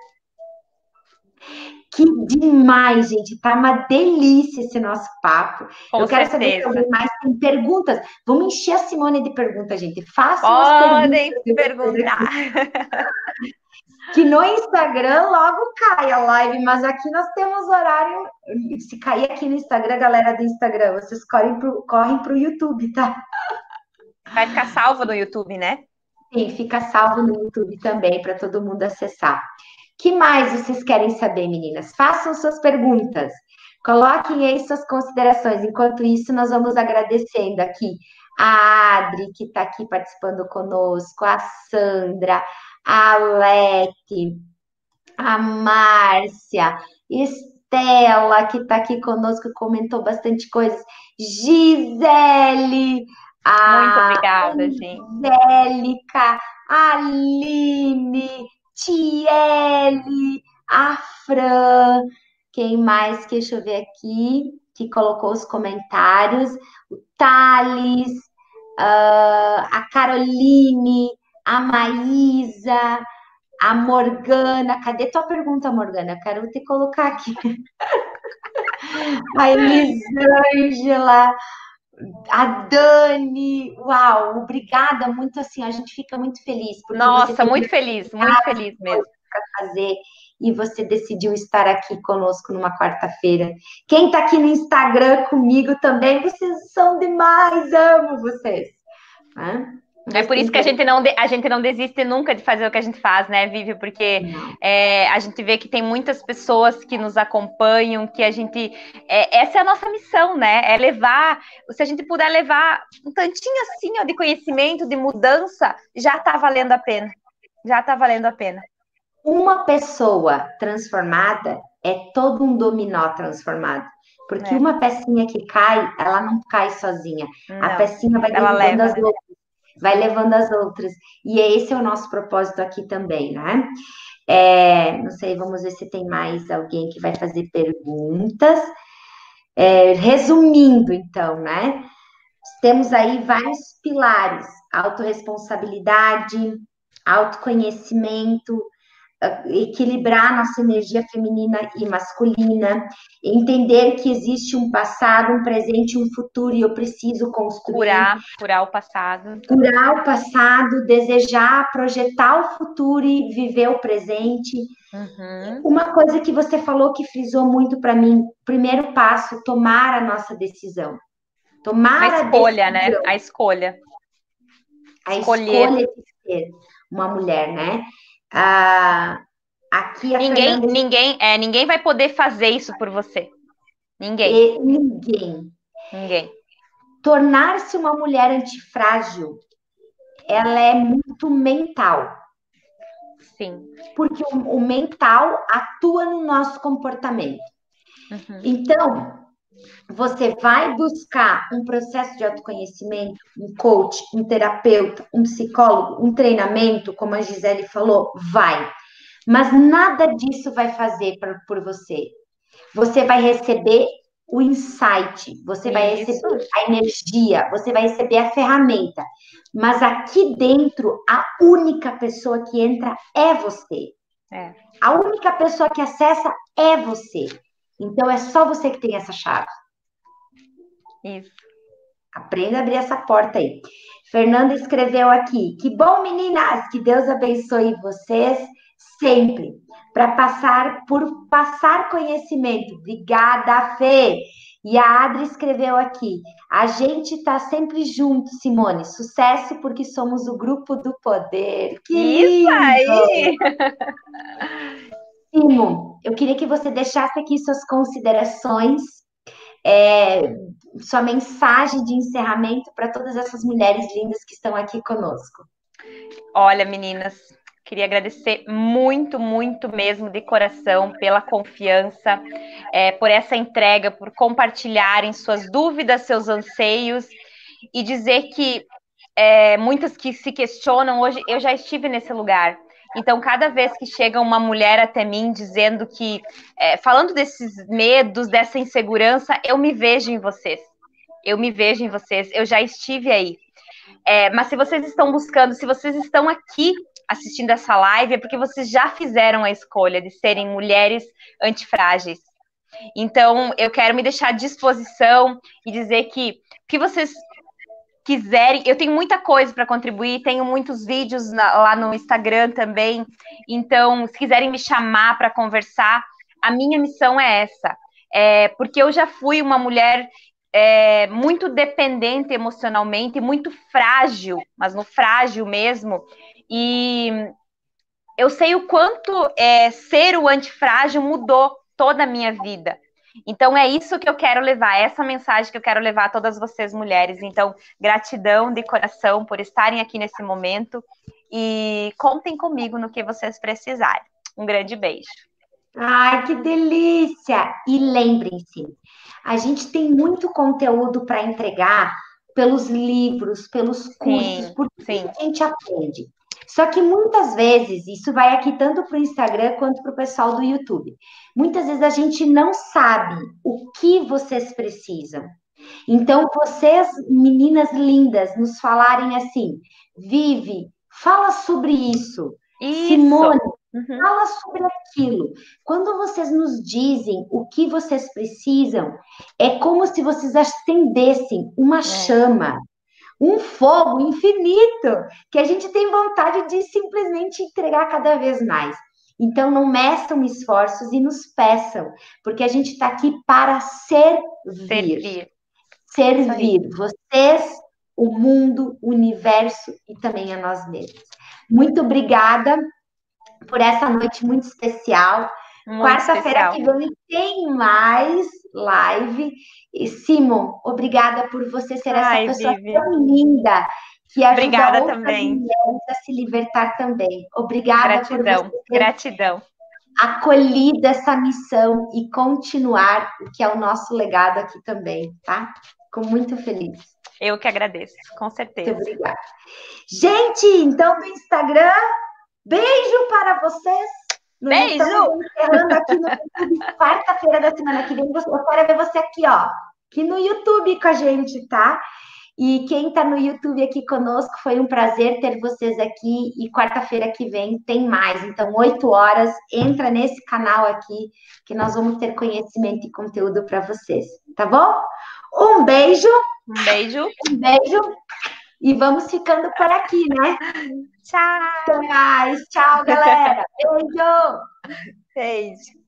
Que demais, gente. Tá uma delícia esse nosso papo. Com Eu quero certeza. saber se mais tem perguntas. Vamos encher a Simone de perguntas, gente. Façam Podem perguntar. que no Instagram logo cai a live, mas aqui nós temos horário. Se cair aqui no Instagram, galera do Instagram, vocês correm pro, correm pro YouTube, tá? Vai ficar salvo no YouTube, né? Sim, fica salvo no YouTube também para todo mundo acessar. Que mais vocês querem saber, meninas? Façam suas perguntas. Coloquem aí suas considerações. Enquanto isso, nós vamos agradecendo aqui a Adri, que está aqui participando conosco, a Sandra, a Lete, a Márcia, Estela, que está aqui conosco, comentou bastante coisas, Gisele, a Muito obrigada, gente. Angélica, Aline, Tiele, a Fran, Quem mais? Deixa eu ver aqui, que colocou os comentários. O Thales, uh, a Caroline, a Maísa, a Morgana. Cadê tua pergunta, Morgana? Quero te colocar aqui. a Elisângela, a Dani, uau, obrigada, muito assim, a gente fica muito feliz. Nossa, muito feliz, muito feliz mesmo. Para fazer e você decidiu estar aqui conosco numa quarta-feira. Quem está aqui no Instagram comigo também, vocês são demais, amo vocês. É por isso que a gente, não, a gente não desiste nunca de fazer o que a gente faz, né, Vivi? Porque é, a gente vê que tem muitas pessoas que nos acompanham, que a gente. É, essa é a nossa missão, né? É levar. Se a gente puder levar um tantinho assim ó, de conhecimento, de mudança, já está valendo a pena. Já está valendo a pena. Uma pessoa transformada é todo um dominó transformado. Porque é. uma pecinha que cai, ela não cai sozinha. Não, a pecinha vai leva, as né? outras. Vai levando as outras. E esse é o nosso propósito aqui também, né? É, não sei, vamos ver se tem mais alguém que vai fazer perguntas. É, resumindo, então, né? Temos aí vários pilares: autorresponsabilidade, autoconhecimento, equilibrar nossa energia feminina e masculina, entender que existe um passado, um presente e um futuro e eu preciso construir. Curar, curar o passado. Curar o passado, desejar, projetar o futuro e viver o presente. Uhum. Uma coisa que você falou que frisou muito para mim, primeiro passo, tomar a nossa decisão. Tomar a escolha, a né? A escolha. A escolha de ser uma mulher, né? Ah, aqui ninguém, Fernanda... ninguém, é, ninguém vai poder fazer isso por você. Ninguém. E ninguém. Ninguém. Tornar-se uma mulher antifrágil, ela é muito mental. Sim. Porque o, o mental atua no nosso comportamento. Uhum. Então, você vai buscar um processo de autoconhecimento, um coach, um terapeuta, um psicólogo, um treinamento, como a Gisele falou, vai. Mas nada disso vai fazer pra, por você. Você vai receber o insight, você vai Isso. receber a energia, você vai receber a ferramenta. Mas aqui dentro, a única pessoa que entra é você. É. A única pessoa que acessa é você. Então é só você que tem essa chave. Isso. Aprenda a abrir essa porta aí. Fernanda escreveu aqui: Que bom, meninas! Que Deus abençoe vocês sempre para passar por passar conhecimento. Obrigada, Fê. E a Adri escreveu aqui: A gente está sempre junto, Simone. Sucesso porque somos o grupo do poder. Que Isso lindo! aí! Simon, eu queria que você deixasse aqui suas considerações, é, sua mensagem de encerramento para todas essas mulheres lindas que estão aqui conosco. Olha, meninas, queria agradecer muito, muito mesmo de coração pela confiança, é, por essa entrega, por compartilharem suas dúvidas, seus anseios e dizer que é, muitas que se questionam hoje, eu já estive nesse lugar. Então, cada vez que chega uma mulher até mim dizendo que, é, falando desses medos, dessa insegurança, eu me vejo em vocês. Eu me vejo em vocês. Eu já estive aí. É, mas se vocês estão buscando, se vocês estão aqui assistindo essa live, é porque vocês já fizeram a escolha de serem mulheres antifrágeis. Então, eu quero me deixar à disposição e dizer que que vocês quiserem, eu tenho muita coisa para contribuir, tenho muitos vídeos na, lá no Instagram também. Então, se quiserem me chamar para conversar, a minha missão é essa. É, porque eu já fui uma mulher é, muito dependente emocionalmente, muito frágil, mas no frágil mesmo. E eu sei o quanto é, ser o antifrágil mudou toda a minha vida. Então é isso que eu quero levar, essa mensagem que eu quero levar a todas vocês mulheres. Então, gratidão de coração por estarem aqui nesse momento e contem comigo no que vocês precisarem. Um grande beijo. Ai, que delícia! E lembrem-se, a gente tem muito conteúdo para entregar pelos livros, pelos cursos, sim, porque sim. a gente aprende. Só que muitas vezes, isso vai aqui tanto para o Instagram quanto para o pessoal do YouTube. Muitas vezes a gente não sabe o que vocês precisam. Então, vocês, meninas lindas, nos falarem assim, Vive, fala sobre isso. isso. Simone, uhum. fala sobre aquilo. Quando vocês nos dizem o que vocês precisam, é como se vocês acendessem uma é. chama um fogo infinito que a gente tem vontade de simplesmente entregar cada vez mais. Então, não meçam esforços e nos peçam, porque a gente está aqui para servir. Servir. Servir. Vocês, o mundo, o universo e também a nós mesmos. Muito obrigada por essa noite muito especial. Quarta-feira que vem tem mais live. E Simon, obrigada por você ser essa Ai, pessoa Vivi. tão linda que ajuda obrigada outras também. mulheres a se libertar também. Obrigada gratidão, por você ter gratidão. acolhido essa missão e continuar o que é o nosso legado aqui também, tá? Fico muito feliz. Eu que agradeço, com certeza. Muito obrigada. Gente, então do Instagram, beijo para vocês. Beijo! encerrando aqui no YouTube, quarta-feira da semana que vem. Eu quero ver você aqui, ó, aqui no YouTube com a gente, tá? E quem está no YouTube aqui conosco, foi um prazer ter vocês aqui. E quarta-feira que vem tem mais. Então, oito horas, entra nesse canal aqui, que nós vamos ter conhecimento e conteúdo para vocês, tá bom? Um beijo. Um beijo. Um beijo. E vamos ficando por aqui, né? Tchau. Até mais. Tchau, galera. Beijo. Beijo.